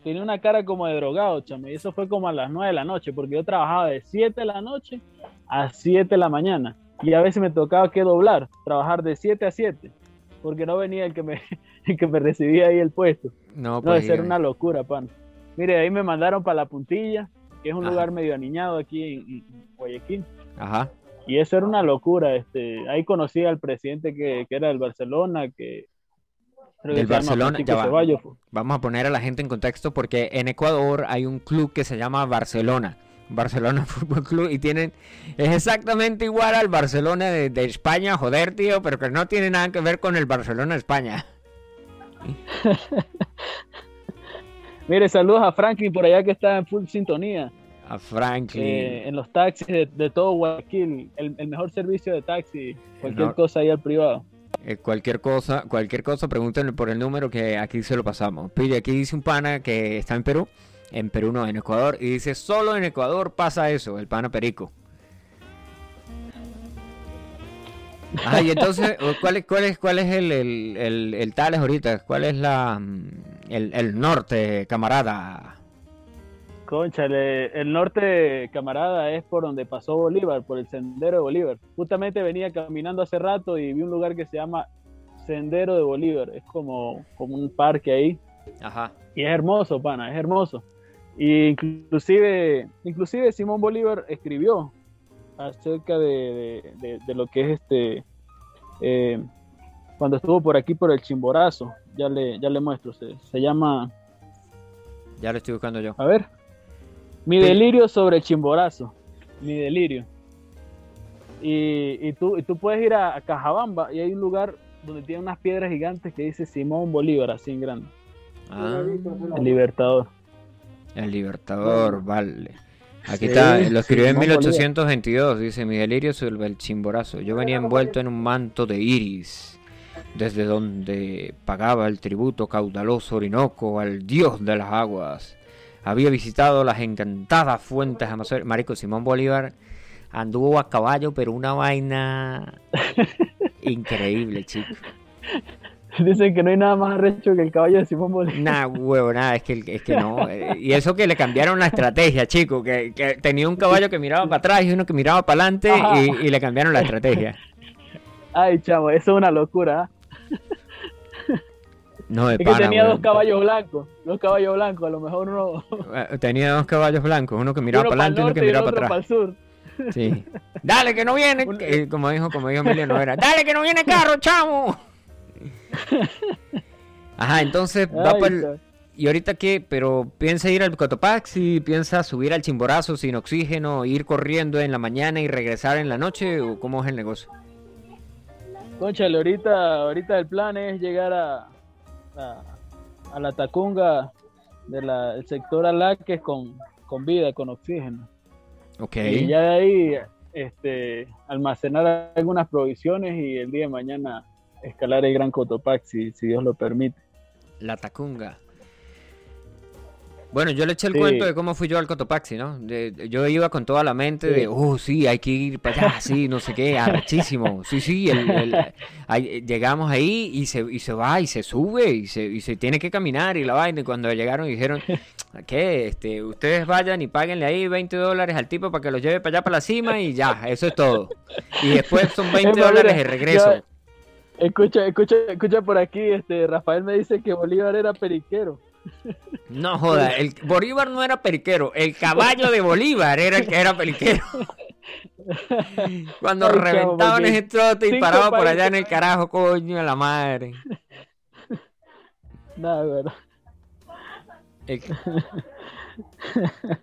tenía una cara como de drogado, chamo. Y eso fue como a las 9 de la noche, porque yo trabajaba de 7 de la noche a 7 de la mañana. Y a veces me tocaba que doblar, trabajar de 7 a 7, porque no venía el que me, que me recibía ahí el puesto. No, pues. No, una locura, pan. Mire, ahí me mandaron para La Puntilla, que es un lugar medio aniñado aquí en, Guayaquil. Ajá. Y eso era una locura. Este, ahí conocí al presidente que, que era del Barcelona, que del Barcelona. Vamos a poner a la gente en contexto porque en Ecuador hay un club que se llama Barcelona. Barcelona Fútbol Club y tienen es exactamente igual al Barcelona de, España, joder, tío, pero que no tiene nada que ver con el Barcelona de España. Mire, saludos a Franklin por allá que está en full sintonía. A Franklin. Eh, en los taxis de, todo Guayaquil, el, mejor servicio de taxi, cualquier cosa ahí al privado. Eh, cualquier cosa, cualquier cosa, pregúntenle por el número que aquí se lo pasamos. Pide, aquí dice un pana que está en Perú, en Perú no, en Ecuador, y dice, solo en Ecuador pasa eso, el pana perico. Ah, y entonces, ¿cuál es, cuál es, cuál es el, el, el, Tales ahorita? ¿Cuál es la mm, el, el norte, camarada? Conchale, el norte, camarada, es por donde pasó Bolívar, por el sendero de Bolívar. Justamente venía caminando hace rato y vi un lugar que se llama Sendero de Bolívar. Es como, como un parque ahí. Ajá. Y es hermoso, pana, es hermoso. Y inclusive, inclusive Simón Bolívar escribió acerca de, lo que es este eh, cuando estuvo por aquí por el Chimborazo. Ya le, ya le muestro, se, se llama. Ya lo estoy buscando yo. A ver. Mi delirio sobre el chimborazo. Mi delirio. Y, tú, y tú puedes ir a, Cajabamba y hay un lugar donde tiene unas piedras gigantes que dice Simón Bolívar, así en grande. Ah. el Libertador. El Libertador, vale. Aquí está, lo escribió en 1822, dice mi delirio sobre el chimborazo. Yo venía envuelto en un manto de iris, desde donde pagaba el tributo caudaloso Orinoco al dios de las aguas había visitado las encantadas fuentes amazónicas. Marico, Simón Bolívar anduvo a caballo, pero una vaina increíble, chico. Dicen que no hay nada más arrecho que el caballo de Simón Bolívar. Nah, huevo, nada, es que, es que no. Y eso que le cambiaron la estrategia, chico. Que, tenía un caballo que miraba para atrás y uno que miraba para adelante y, le cambiaron la estrategia. Ay, chavo, eso es una locura. ¿ah? No, es que tenía dos caballos blancos, dos caballos blancos, a lo mejor uno... Eh, tenía dos caballos blancos, uno que miraba para adelante y uno que miraba para atrás. sur. Sí. Dale que no viene, como dijo, como dijo Emilio. Dale que no viene carro, chamo. Ajá, entonces va por el... ¿Y ahorita qué? ¿Pero piensa ir al Cotopaxi? ¿Piensa subir al Chimborazo sin oxígeno, ir corriendo en la mañana y regresar en la noche? ¿O cómo es el negocio? Conchale, ahorita, ahorita el plan es llegar a, a, la Tacunga del sector Alaques con, con vida, con oxígeno. Okay. Y ya de ahí este, almacenar algunas provisiones y el día de mañana escalar el Gran Cotopaxi, si, Dios lo permite. La Tacunga. Bueno, yo le eché el Sí. cuento de cómo fui yo al Cotopaxi, ¿no? De- yo iba con toda la mente de, oh, sí, hay que ir para allá, sí, no sé qué, arrechísimo. Sí, sí, el- el- ahí- llegamos ahí y se, y se va y se sube y se, y se tiene que caminar y la vaina. Y cuando llegaron dijeron, ¿qué? Este, ustedes vayan y páguenle ahí 20 dólares al tipo para que los lleve para allá para la cima y ya, eso es todo. Y después son 20 más, dólares de regreso. yo- Escucha, escucha, escucha por aquí, este Rafael me dice que Bolívar era periquero. No joda, el Bolívar no era periquero, el caballo de Bolívar era el que era periquero. Cuando Ay, reventaban ese trote y paraba por allá en el carajo, coño, a la madre. Nada, bueno. El-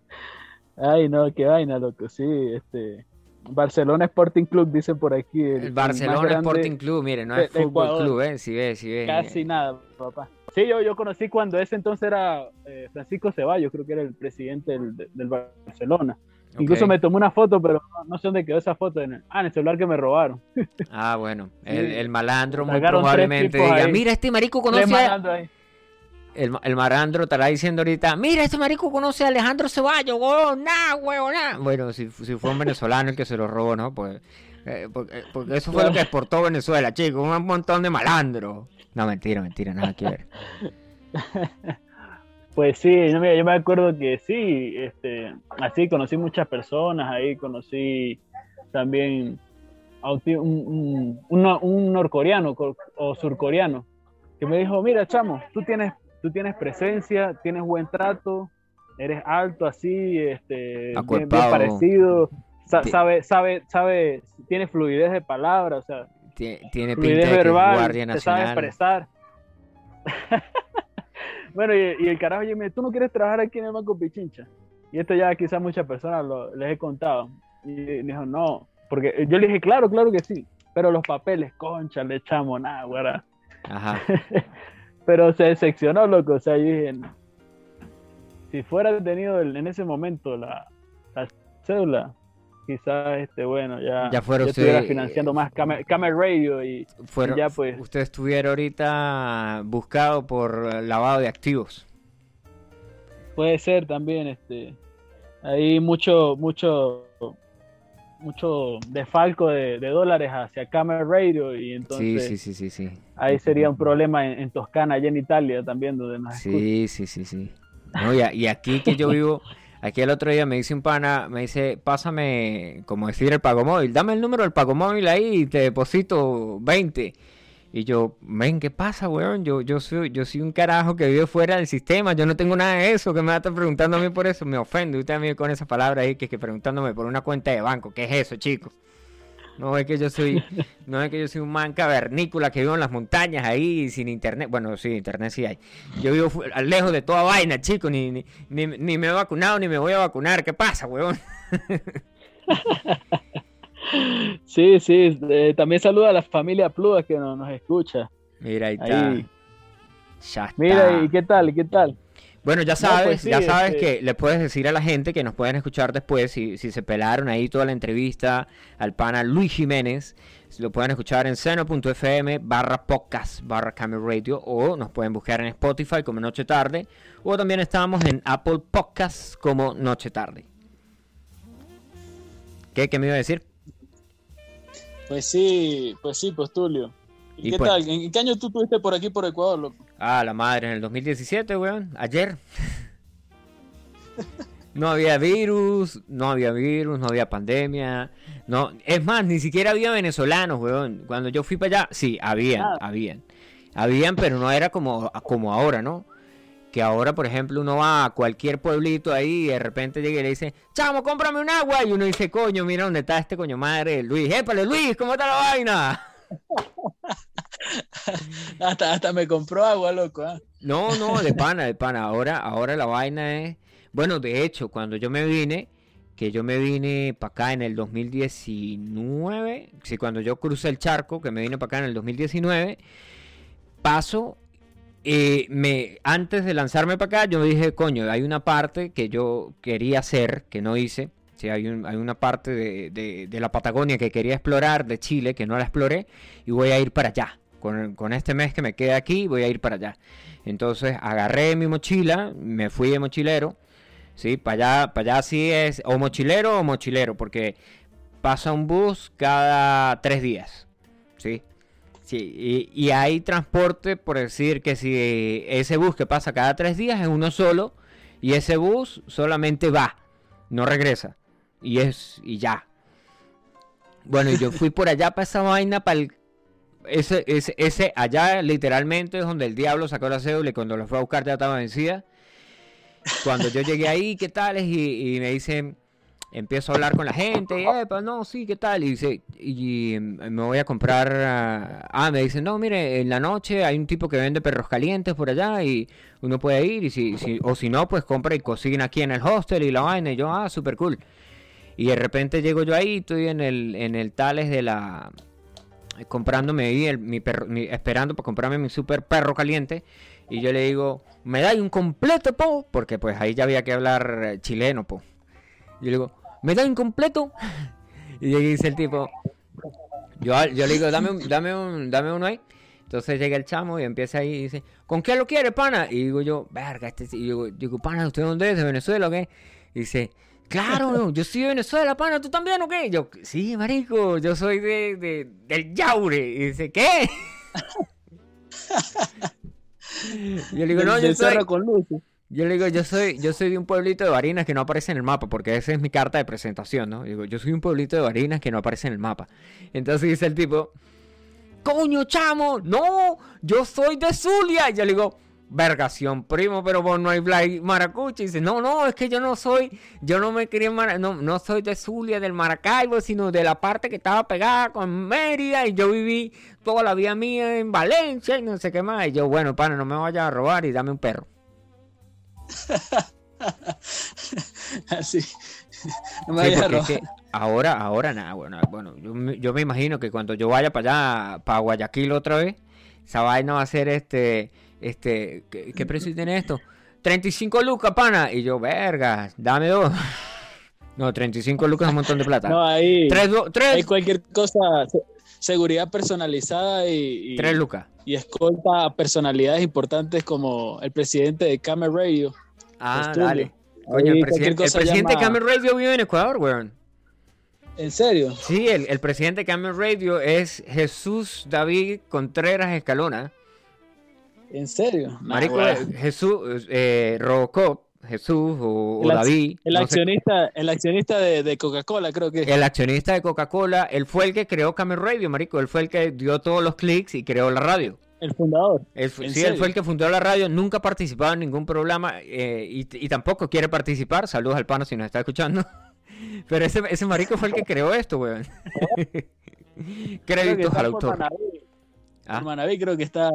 Ay, no, qué vaina, loco. Sí, este. Barcelona Sporting Club, dicen por aquí. el Barcelona Sporting Club, mire, no es fútbol Ecuador. club, eh, si ve, si ve. Casi nada, papá. Sí, yo, yo conocí cuando ese entonces era eh, Francisco Ceballos, creo que era el presidente del, del Barcelona. Incluso me tomé una foto, pero no, sé dónde quedó esa foto. En el, ah, en el celular que me robaron. Ah, bueno, Sí. el, malandro muy Sacaron probablemente tipos diga, ahí. mira, este marico conoce a... El, el malandro estará diciendo ahorita, mira, este marico conoce a Alejandro Ceballos, nah, huevón, nah". Bueno, si, si fue un venezolano el que se lo robó, ¿no? Pues, eh, porque, porque eso fue lo que exportó Venezuela, chicos, un montón de malandros. No, mentira, mentira, nada que ver. Pues sí, yo me, yo me acuerdo que sí, este, así conocí muchas personas ahí, conocí también a un, un, un- un no- un norcoreano co- o surcoreano que me dijo, mira, chamo, tú tienes, tú tienes presencia, tienes buen trato, eres alto así, este, bien, bien parecido, sa- sabe, sabe, sabe, tiene fluidez de palabra, o sea, Tie- Tiene pinta fluidez de es verbal, guardia se sabe nacional. expresar. bueno, y, y el carajo, yo me tú no quieres trabajar aquí en el Banco Pichincha. Y esto ya quizás muchas personas lo- les he contado. Y me dijo, no, porque yo le dije, claro, claro que sí. Pero los papeles, concha, le echamos nada, güera. Ajá. Pero se decepcionó, loco. O sea, yo dije, si fuera tenido el- en ese momento la, la cédula, quizás, este, bueno, ya, Ya fuera usted- estuviera financiando más Camel, Camel Radio y, Fueron, ya, pues. Usted estuviera ahorita buscado por eh, lavado de activos. Puede ser también, este, hay mucho, mucho, mucho desfalco de, de dólares hacia Camel Radio y entonces Sí, sí, sí, sí, sí. ahí sería un problema en, en Toscana, allá en Italia también, donde nos. Sí, sí, sí, sí. No, y, a- y aquí que yo vivo, aquí el otro día me dice un pana, me dice, pásame, como decir, el pago móvil, dame el número del pago móvil ahí y te deposito 20. Y yo, ven, ¿qué pasa, weón? Yo, yo soy, yo soy un carajo que vive fuera del sistema, yo no tengo nada de eso, que me estar preguntando a mí por eso, me ofende usted a mí con esa palabra ahí, que, que preguntándome por una cuenta de banco, ¿qué es eso, chicos? No es que yo soy, no es que yo soy un man cavernícola que vivo en las montañas ahí sin internet. Bueno, sí, internet sí hay. Yo vivo lejos de toda vaina, chico. Ni, ni, ni, ni me he vacunado ni me voy a vacunar. ¿Qué pasa, weón? Sí, sí, eh, también saluda a la familia Pluas que nos, nos escucha. Mira, ahí está. Ahí. Ya está. Mira, ¿y qué tal? ¿Y qué tal? Bueno, ya No, sabes, pues sí, ya sabes este- que le puedes decir a la gente que nos pueden escuchar después, si, si se pelaron ahí toda la entrevista al pana Luis Jiménez, si lo pueden escuchar en seno.fm barra podcast barra Camel Radio o nos pueden buscar en Spotify como Noche Tarde o también estamos en Apple Podcasts como Noche Tarde. ¿Qué, qué me iba a decir? Pues sí, pues sí, pues Tulio. ¿Y, Y qué pues- tal? ¿En, en qué año tú estuviste por aquí, por Ecuador, loco? Ah, la madre, en el 2017, weón, ayer. No había virus, no había virus, no había pandemia. No, es más, ni siquiera había venezolanos, weón. Cuando yo fui para allá, sí, habían, Ah. habían. Habían, pero no era como, como ahora, ¿no? Que ahora, por ejemplo, uno va a cualquier pueblito ahí y de repente llega y le dice, chamo, cómprame un agua. Y uno dice, coño, mira dónde está este coño madre, Luis. Épale, Luis, ¿cómo está la vaina? Hasta, hasta me compró agua, loco. ¿ah? No, no, de pana, de pana. Ahora, ahora la vaina es. Bueno, de hecho, cuando yo me vine, que yo me vine para acá en el 2019, sí, cuando yo crucé el charco, que me vine para acá en el 2019, paso. Eh, me, antes de lanzarme para acá, yo dije, coño, hay una parte que yo quería hacer, que no hice. Sí, hay, hay una parte de, de- de la Patagonia que quería explorar, de Chile, que no la exploré, y voy a ir para allá. con, con este mes que me queda aquí voy a ir para allá. Entonces agarré mi mochila, me fui de mochilero, ¿sí? Para allá, para allá sí es o mochilero o mochilero, porque pasa un bus cada tres días, ¿sí? Sí, y, y hay transporte, por decir que si ese bus que pasa cada tres días es uno solo, y ese bus solamente va, no regresa, y es, y ya. Bueno, yo fui por allá para esa vaina, para el ese, ese, allá literalmente es donde el diablo sacó la cédula y cuando lo fue a buscar ya estaba vencida. Cuando yo llegué ahí, ¿qué tal? Y, y me dicen, empiezo a hablar con la gente, Epa, no, sí, ¿qué tal? Y dice, y, y me voy a comprar, ah, ah, me dicen, no, mire, en la noche hay un tipo que vende perros calientes por allá y uno puede ir, y si, o si no, pues compra y cocina aquí en el hostel y la vaina, y yo, ah, súper cool. Y de repente llego yo ahí, estoy en el, en el Tales de la, comprándome ahí el, mi perro, esperando para comprarme mi super perro caliente. Y yo le digo, me da un completo, po, porque pues ahí ya había que hablar eh, chileno, po. Yo le digo, ¿me da un completo? y dice el tipo, yo, yo le digo, dame un, dame un, dame uno ahí. Entonces llega el chamo y empieza ahí y dice, ¿con qué lo quiere, pana? Y digo yo, verga, este, y digo, digo, pana, ¿usted dónde es? ¿De Venezuela o qué? Y dice, Claro, yo soy de Venezuela, pana, ¿tú también o qué? Yo, sí, marico, yo soy de, de del Yaure. Y dice, ¿qué? yo le digo, no, yo soy... Con yo le digo, yo soy, yo soy de un pueblito de Barinas que no aparece en el mapa, porque esa es mi carta de presentación, ¿no? Digo, yo soy un pueblito de Barinas que no aparece en el mapa. Entonces dice el tipo, coño, chamo, no, yo soy de Zulia. Y yo le digo, vergación, primo, pero vos no hay Blay Maracucho. Y dice, no, no, es que yo no soy, yo no me quería, no, no soy de Zulia, del Maracaibo, sino de la parte que estaba pegada con Mérida. Y yo viví toda la vida mía en Valencia y no sé qué más. Y yo, bueno, pana, no me vayas a robar y dame un perro. Así. No me sí, a que ahora, ahora nada, bueno, bueno yo, yo me imagino que cuando yo vaya para allá, para Guayaquil otra vez, esa vaina va a ser este este, ¿qué, precio tiene esto? 35 lucas, pana. Y yo, verga, dame dos. No, 35 lucas es un montón de plata. No, ahí. Tres, Hay cualquier cosa. Seguridad personalizada y, y. Tres lucas. Y escolta a personalidades importantes como el presidente de Camel Radio. Ah, dale. Coño, el presidente, el presidente de Camel Radio vive en Ecuador, weón. ¿En serio? Sí, el, el presidente de Camel Radio es Jesús David Contreras Escalona. ¿En serio? Marico, Jesús, eh, Robocop, Jesús o, David. El accionista, el accionista de, Coca-Cola, creo que. El accionista de Coca-Cola, él fue el que creó Camel Radio, Marico. Él fue el que dio todos los clics y creó la radio. El fundador. sí, él fue el que fundó la radio, nunca ha participado en ningún programa eh, y, tampoco quiere participar. Saludos al pano si nos está escuchando. Pero ese, ese marico fue el que creó esto, weón. Créditos al autor. ¿Ah? Manaví creo que está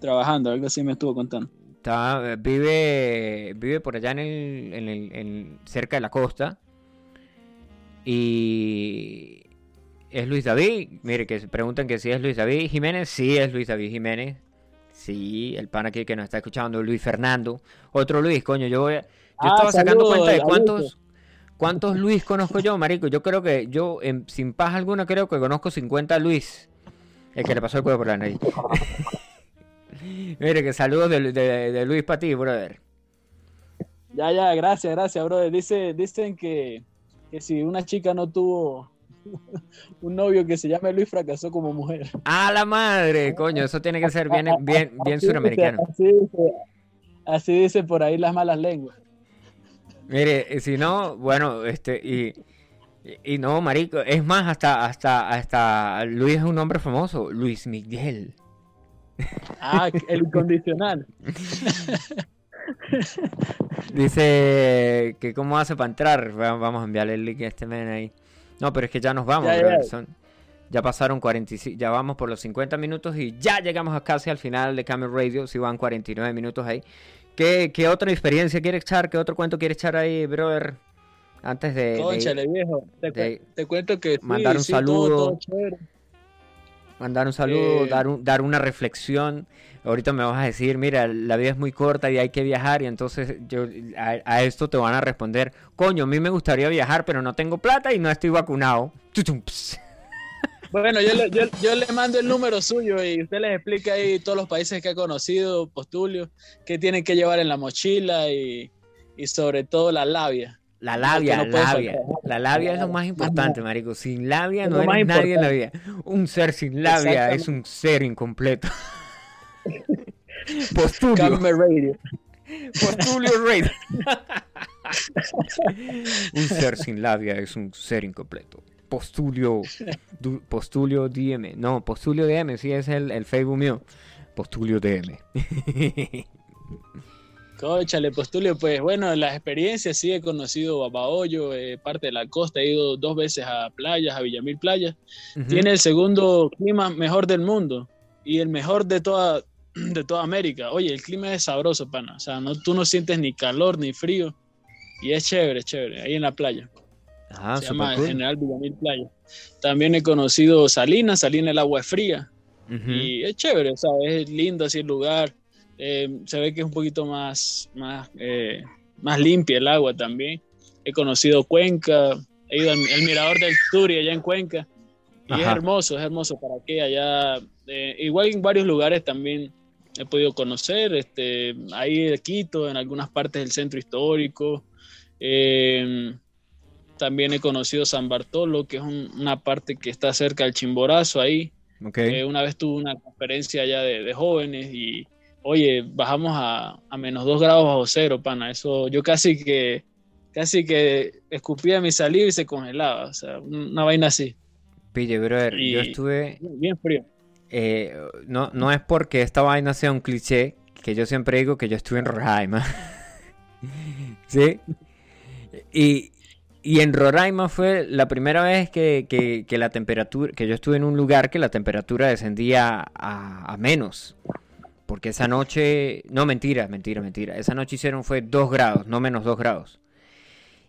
trabajando, algo así me estuvo contando. Está, vive, vive por allá en el, en el, cerca de la costa. Y es Luis David. Mire, que se preguntan que si es Luis David Jiménez. Sí, es Luis David Jiménez. Sí, el pan aquí que nos está escuchando, Luis Fernando. Otro Luis, coño, yo voy a... Yo ah, estaba sacando cuenta de cuántos, cuántos Luis conozco yo, marico. Yo creo que yo, sin paz alguna, creo que conozco 50 Luis. El que le pasó el cuello por la nariz. Mire, que saludos de, Luis para ti, brother. Ya, ya, gracias, gracias, brother. Dice, dicen que, que si una chica no tuvo un novio que se llame Luis fracasó como mujer. ¡Ah, la madre! Coño, eso tiene que ser bien, bien, bien suramericano. así, dice, por ahí las malas lenguas. Mire, si no, bueno, este, y y, no, marico, es más, hasta, hasta, hasta Luis es un hombre famoso, Luis Miguel. Ah, el incondicional. Dice que cómo hace para entrar. Vamos a enviarle el link a este men ahí. No, pero es que ya nos vamos, ya, Son, ya pasaron 45, ya vamos por los 50 minutos y ya llegamos a casi al final de Camel Radio. Si van 49 minutos ahí. ¿Qué, ¿Qué otra experiencia quiere echar? ¿Qué otro cuento quiere echar ahí, brother? Antes de. Conchale, viejo. Te, cuento que. Mandar un saludo. Mandar un saludo, dar, dar una reflexión. Ahorita me vas a decir, mira, la vida es muy corta y hay que viajar. Y entonces yo a, esto te van a responder, coño, a mí me gustaría viajar, pero no tengo plata y no estoy vacunado. Bueno, yo le, yo, yo le mando el número suyo y usted les explica ahí todos los países que ha conocido, Postulio, qué tienen que llevar en la mochila y, y sobre todo la labia. La labia, no labia. La labia es lo más importante, marico. Sin labia no eres nadie en la vida. Un ser sin labia es un ser incompleto. Postulio. Radio. Postulio Raid. un ser sin labia es un ser incompleto. Postulio. du- postulio DM. No, Postulio DM, sí es el, el Facebook mío. Postulio DM. Cóchale, Postulio, pues bueno, las experiencias, sí, he conocido Babahoyo, eh, parte de la costa, he ido dos veces a playas, a Villamil Playa. Ujú. Tiene el segundo clima mejor del mundo y el mejor de toda, de toda América. Oye, el clima es sabroso, pana. O sea, no, tú no sientes ni calor ni frío y es chévere, chévere, ahí en la playa. Ah, Se llama cool. General Villamil Playa. También he conocido Salinas, Salinas el agua es fría. Ujú. Y es chévere, o sea, es lindo así el lugar. Eh, se ve que es un poquito más, más, eh, más limpia el agua también. He conocido Cuenca, he ido al el Mirador del Turi allá en Cuenca. Y es Ajá. hermoso, es hermoso para que allá, eh, igual en varios lugares también he podido conocer, este, ahí de Quito, en algunas partes del centro histórico. Eh, también he conocido San Bartolo, que es un- una parte que está cerca del Chimborazo ahí. Ok. Eh, una vez tuve una conferencia allá de, de jóvenes y, oye, bajamos a, a menos dos grados bajo cero, pana. Eso yo casi que, casi que escupía mi saliva y se congelaba. O sea, una vaina así. Pille, brother, yo y- estuve. Bien frío. eh, no, no es porque esta vaina sea un cliché, que yo siempre digo que yo estuve en Roraima. ¿Sí? Y, y en Roraima fue la primera vez que, que- que la temperatura, que yo estuve en un lugar que la temperatura descendía a, a menos. Porque esa noche, no mentira, mentira, mentira. Esa noche hicieron fue 2 grados, no menos 2 grados.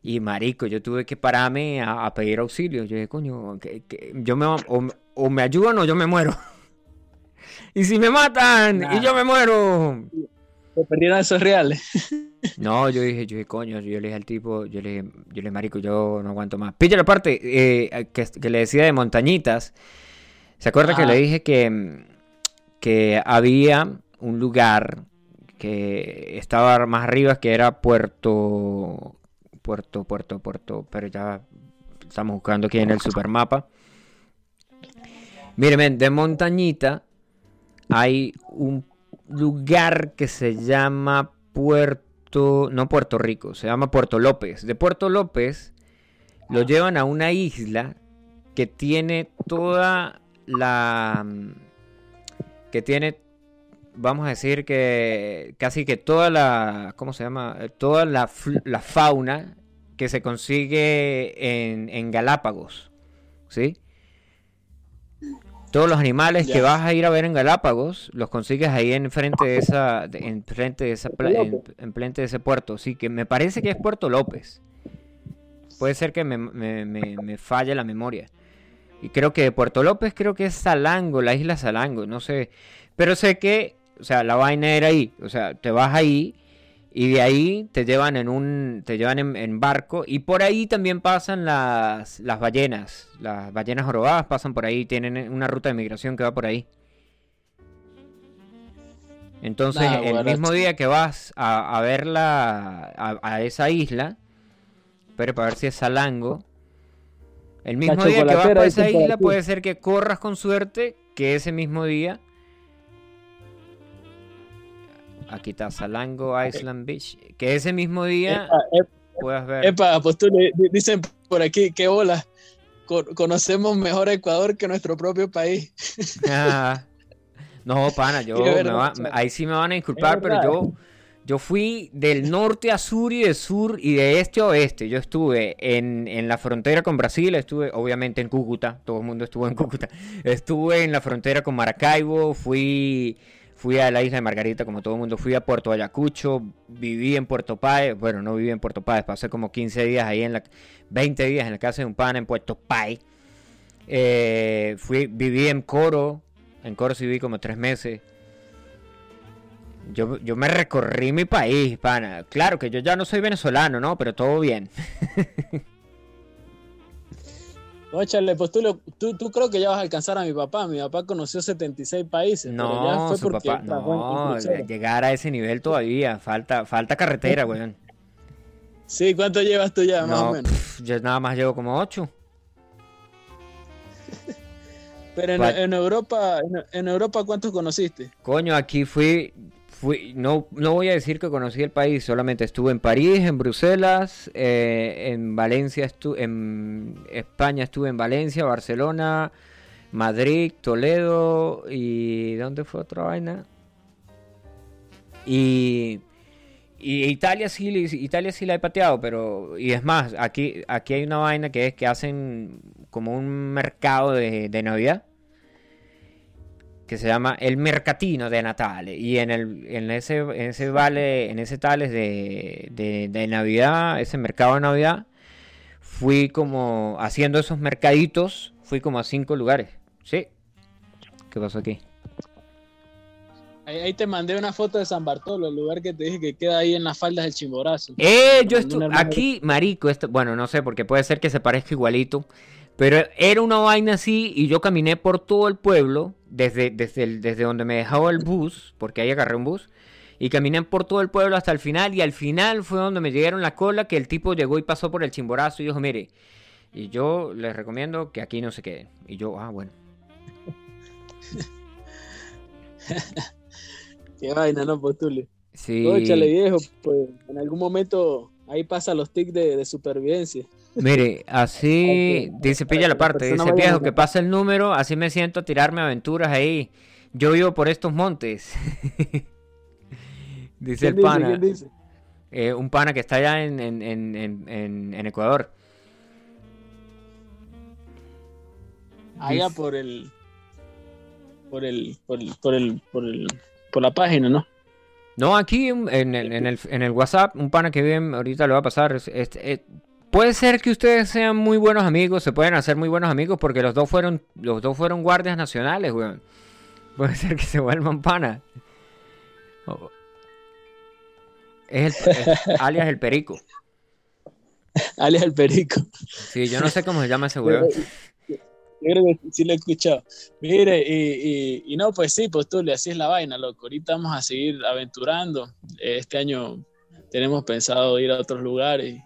Y marico, yo tuve que pararme a, a pedir auxilio. Yo dije, coño, que, que yo me, o, o me ayudan o yo me muero. y si me matan Nah. y yo me muero. Se perdieron esos reales. No, yo dije, yo dije, coño, yo le dije al tipo, yo le dije, yo le dije, marico, yo no aguanto más. Pilla la parte eh, que, que le decía de montañitas. ¿Se acuerda que le dije que, que había un lugar que estaba más arriba que era Puerto, Puerto, Puerto, Puerto, pero ya estamos buscando aquí en el supermapa. Mire, men, de montañita hay un lugar que se llama Puerto, no Puerto Rico, se llama Puerto López. De Puerto López lo llevan a una isla que tiene toda la que tiene vamos a decir que casi que toda la ¿cómo se llama? Toda la, la fauna que se consigue en, en Galápagos, ¿sí? Todos los animales que vas a ir a ver en Galápagos los consigues ahí enfrente de esa de- enfrente de esa en, López. enfrente de ese puerto, sí, que me parece que es Puerto López. Puede ser que me, me, me- me falle la memoria. Y creo que de Puerto López creo que es Salango, la isla Salango, no sé. Pero sé que, o sea, la vaina era ahí. O sea, te vas ahí y de ahí te llevan en un, te llevan en, en barco y por ahí también pasan las, las ballenas. Las ballenas jorobadas pasan por ahí, tienen una ruta de migración que va por ahí. Entonces, Nah, el mismo día que vas a, a ver la, a, a esa isla, pero para ver si es Salango, el mismo día que vas por esa isla puede ser que corras con suerte que ese mismo día aquí está Salango Island Beach que ese mismo día Epa, puedas ver epa, pues tú le- di- dicen por aquí, qué hola. conocemos mejor Ecuador que nuestro propio país. Ah, no pana yo me va- ahí sí me van a disculpar pero yo yo fui del norte a sur y de sur y de este a oeste. Yo estuve en, en la frontera con Brasil, estuve obviamente en Cúcuta, todo el mundo estuvo en Cúcuta. Estuve en la frontera con Maracaibo, fui, fui a la isla de Margarita, como todo el mundo, fui a Puerto Ayacucho, viví en Puerto Páez, bueno, no viví en Puerto Páez, pasé como 15 días ahí en la, 20 días en la casa de un pana en Puerto Páez. Eh, fui, viví en Coro, en Coro sí viví como tres meses. Yo, yo me recorrí mi país, pana. Claro que yo ya no soy venezolano, ¿no? Pero todo bien. Óchale, pues tú, lo- tú, tú creo que ya vas a alcanzar a mi papá. Mi papá conoció 76 países. pero ya No, fue su porque papá, no, llegar a ese nivel todavía, falta, falta carretera, weón. Sí, ¿cuánto llevas tú ya, más o No, menos? yo nada más llevo como ocho. Pero en, Europa, en, en Europa, ¿cuántos conociste? Coño, aquí fui, no, no voy a decir que conocí el país, solamente estuve en París, en Bruselas, eh, en Valencia, estu- en España estuve en Valencia, Barcelona, Madrid, Toledo y ¿dónde fue otra vaina? Y, y Italia sí, Italia sí la he pateado, pero y es más, aquí, aquí hay una vaina que es que hacen como un mercado de, de Navidad que se llama El Mercatino de Natale. Y en, el, en, ese, en ese vale, en ese tales de, de, de Navidad, ese mercado de Navidad, fui como haciendo esos mercaditos, fui como a cinco lugares. ¿Sí? ¿Qué pasó aquí? Ahí, ahí te mandé una foto de San Bartolo, el lugar que te dije que queda ahí en las faldas del Chimborazo. Eh, yo estuve aquí, marico, esto, bueno, no sé, porque puede ser que se parezca igualito, pero era una vaina así y yo caminé por todo el pueblo, desde, desde, el- desde donde me dejaba el bus, porque ahí agarré un bus, y caminé por todo el pueblo hasta el final, y al final fue donde me llegaron la cola, que el tipo llegó y pasó por el chimborazo y dijo, mire, y yo les recomiendo que aquí no se queden. Y yo, ah, bueno. Qué vaina, ¿no, Postule? Sí. Óchale, viejo, pues en algún momento ahí pasa los tics de, de supervivencia. Mire, así dice pilla la parte, dice viejo viendo. que pasa el número, así me siento a tirarme aventuras ahí. Yo vivo por estos montes. dice el pana, eh, un pana que está allá en, en, en, en, en- en Ecuador. Allá Dice- por el, por el, por el, por el, por el, por la página, ¿no? No, aquí en, el, en el- en el WhatsApp, un pana que vive, ahorita le va a pasar. es- es- puede ser que ustedes sean muy buenos amigos, se pueden hacer muy buenos amigos porque los dos fueron, los dos fueron guardias nacionales, weón. Puede ser que se vuelvan pana. O- Es, el, es alias el perico. Alias el Perico. Sí, yo no sé cómo se llama ese weón. Yo creo que sí lo he escuchado. Mire, y, y, y no, pues sí, Postule, así es la vaina, loco. Ahorita vamos a seguir aventurando. Este año tenemos pensado ir a otros lugares.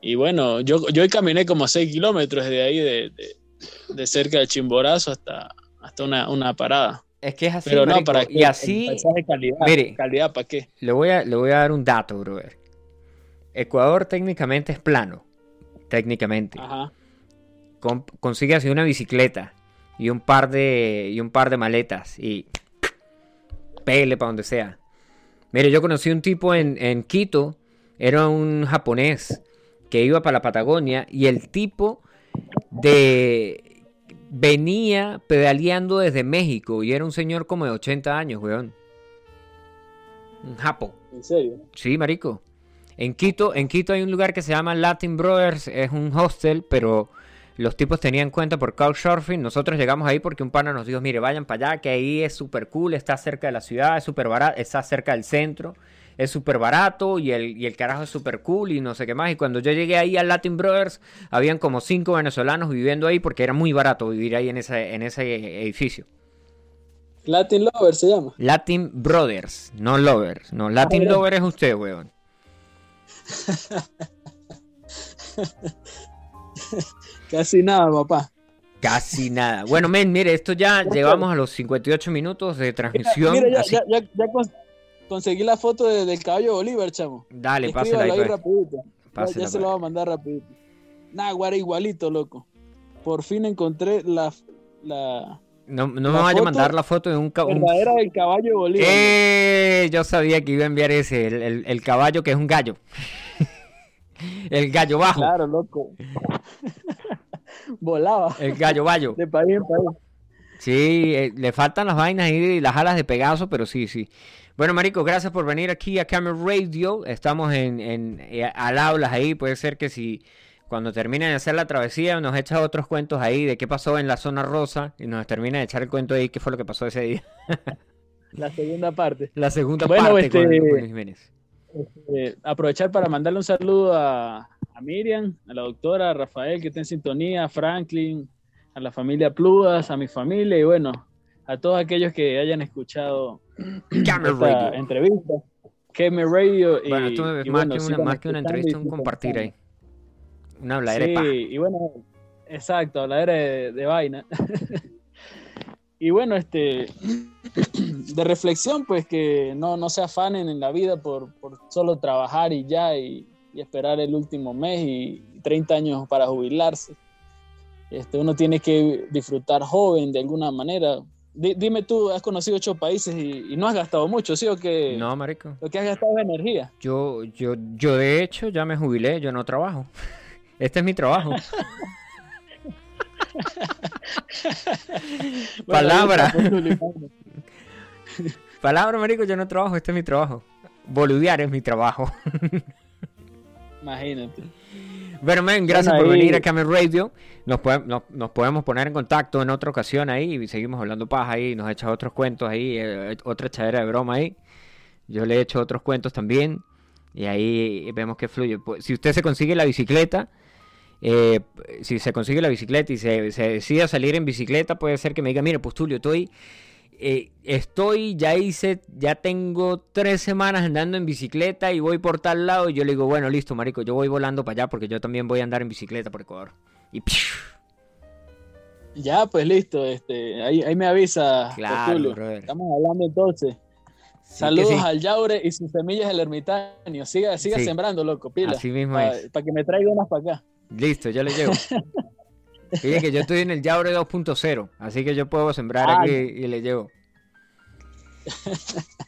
Y bueno, yo, yo hoy caminé como 6 kilómetros de ahí, de, de- de cerca del Chimborazo hasta, hasta una, una parada. Es que es así, Pero no, para y así... calidad. mire. Calidad, ¿para qué? Le voy a, le voy a dar un dato, brother. Ecuador técnicamente es plano. Técnicamente. Ajá. Con- consigue así una bicicleta y un par de y un par de maletas y pele para donde sea. Mire, yo conocí un tipo en, en Quito, era un japonés que iba para la Patagonia y el tipo de venía pedaleando desde México y era un señor como de 80 años, weón. Un japo. En serio. Sí, marico. En Quito, en Quito hay un lugar que se llama Latin Brothers, es un hostel, pero los tipos tenían cuenta por Couchsurfing. Nosotros llegamos ahí porque un pana nos dijo, mire, vayan para allá, que ahí es súper cool, está cerca de la ciudad, es súper barato, está cerca del centro, es súper barato y el, y el carajo es súper cool y no sé qué más. Y cuando yo llegué ahí a Latin Brothers, habían como cinco venezolanos viviendo ahí porque era muy barato vivir ahí en ese, en ese edificio. Latin Lover se llama. Latin Brothers, no Lovers. No, Latin ya. Lover es usted, weón. Casi nada, papá. Casi nada. Bueno, men, mire, esto ya llegamos a los 58 minutos de transmisión. Mira, ya, así- ya, ya, ya cons- conseguí la foto de- del caballo Bolívar, chamo. Dale, pásela ahí. Ahí pues. rapidito. Ya- Pásela, ya se pues. lo voy a mandar rapidito. Nah, guara, igualito, loco. Por fin encontré la, la No, no me vaya a mandar la foto de un, ca- un- verdadera del caballo Bolívar. ¡Eh! Yo sabía que iba a enviar ese, el, el- el caballo que es un gallo. el gallo bajo. Claro, loco. Volaba El gallo bayo. de país en país. Sí, eh, le faltan las vainas y las alas de Pegaso, pero sí, sí. Bueno, Marico, gracias por venir aquí a Camera Radio. Estamos en, en eh, al hablas ahí. Puede ser que si cuando termine de hacer la travesía nos echa otros cuentos ahí de qué pasó en la zona rosa y nos termina de echar el cuento ahí qué fue lo que pasó ese día. La segunda parte. La segunda Bueno, parte este- con, Jiménez. Eh, aprovechar para mandarle un saludo a, a Miriam, a la doctora, a Rafael que está en sintonía, a Franklin, a la familia Pludas, a mi familia y bueno, a todos aquellos que hayan escuchado esta entrevista. Keme Radio. Y, bueno, esto es más, que una, más que una entrevista, un compartir ahí. Una habladera sí, y bueno, exacto, habladera de, de vaina. y bueno, este, de reflexión, pues que no, no se afanen en la vida por, por solo trabajar y ya, y, y, esperar el último mes y 30 años para jubilarse. Este, uno tiene que disfrutar joven de alguna manera, dime tú, has conocido ocho países y, no has gastado mucho, ¿sí o qué? No, marico. Lo que has gastado es energía. Yo, yo, yo de hecho ya me jubilé, yo no trabajo. Este es mi trabajo. Palabra. Palabra, marico, yo no trabajo, este es mi trabajo. Boludear es mi trabajo. Imagínate. Bueno, men, gracias por venir a Camel Radio. Nos, nos, podemos poner en contacto en otra ocasión ahí y seguimos hablando paja ahí. Nos echado otros cuentos ahí, eh, otra echadera de broma ahí. Yo le he hecho otros cuentos también y ahí vemos que fluye. Pues, si usted se consigue la bicicleta, eh, si se consigue la bicicleta y se, se decide salir en bicicleta, puede ser que me diga, mire, pues Tulio, estoy eh, estoy, ya hice, ya tengo tres semanas andando en bicicleta y voy por tal lado. Y yo le digo, bueno, listo, marico, yo voy volando para allá porque yo también voy a andar en bicicleta por Ecuador. Y Ya, pues listo, este, ahí, me avisa. Claro, Estamos hablando entonces. Saludos al Yaure y sus semillas del ermitaño. Siga, siga sembrando, loco, pila. Así mismo Para que me traiga unas para acá. Listo, yo le llevo. Fíjate que yo estoy en el Yaure 2.0, así que yo puedo sembrar aquí y le llevo.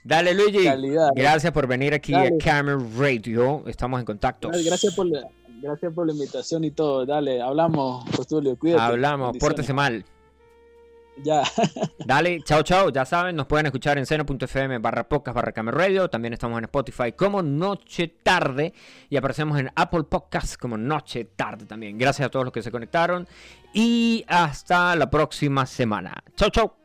Dale, Luigi. gracias por venir aquí a Camera Radio. Estamos en contacto. Gracias por, la, gracias por la invitación y todo. Dale, hablamos, Postulio. Cuídate. Hablamos, pórtese mal. Ya. Dale, chao, chao. Ya saben, nos pueden escuchar en seno.fm barra podcast barra Radio. También estamos en Spotify como Noche Tarde. Y aparecemos en Apple Podcast como Noche Tarde también. Gracias a todos los que se conectaron. Y hasta la próxima semana. Chao, chao.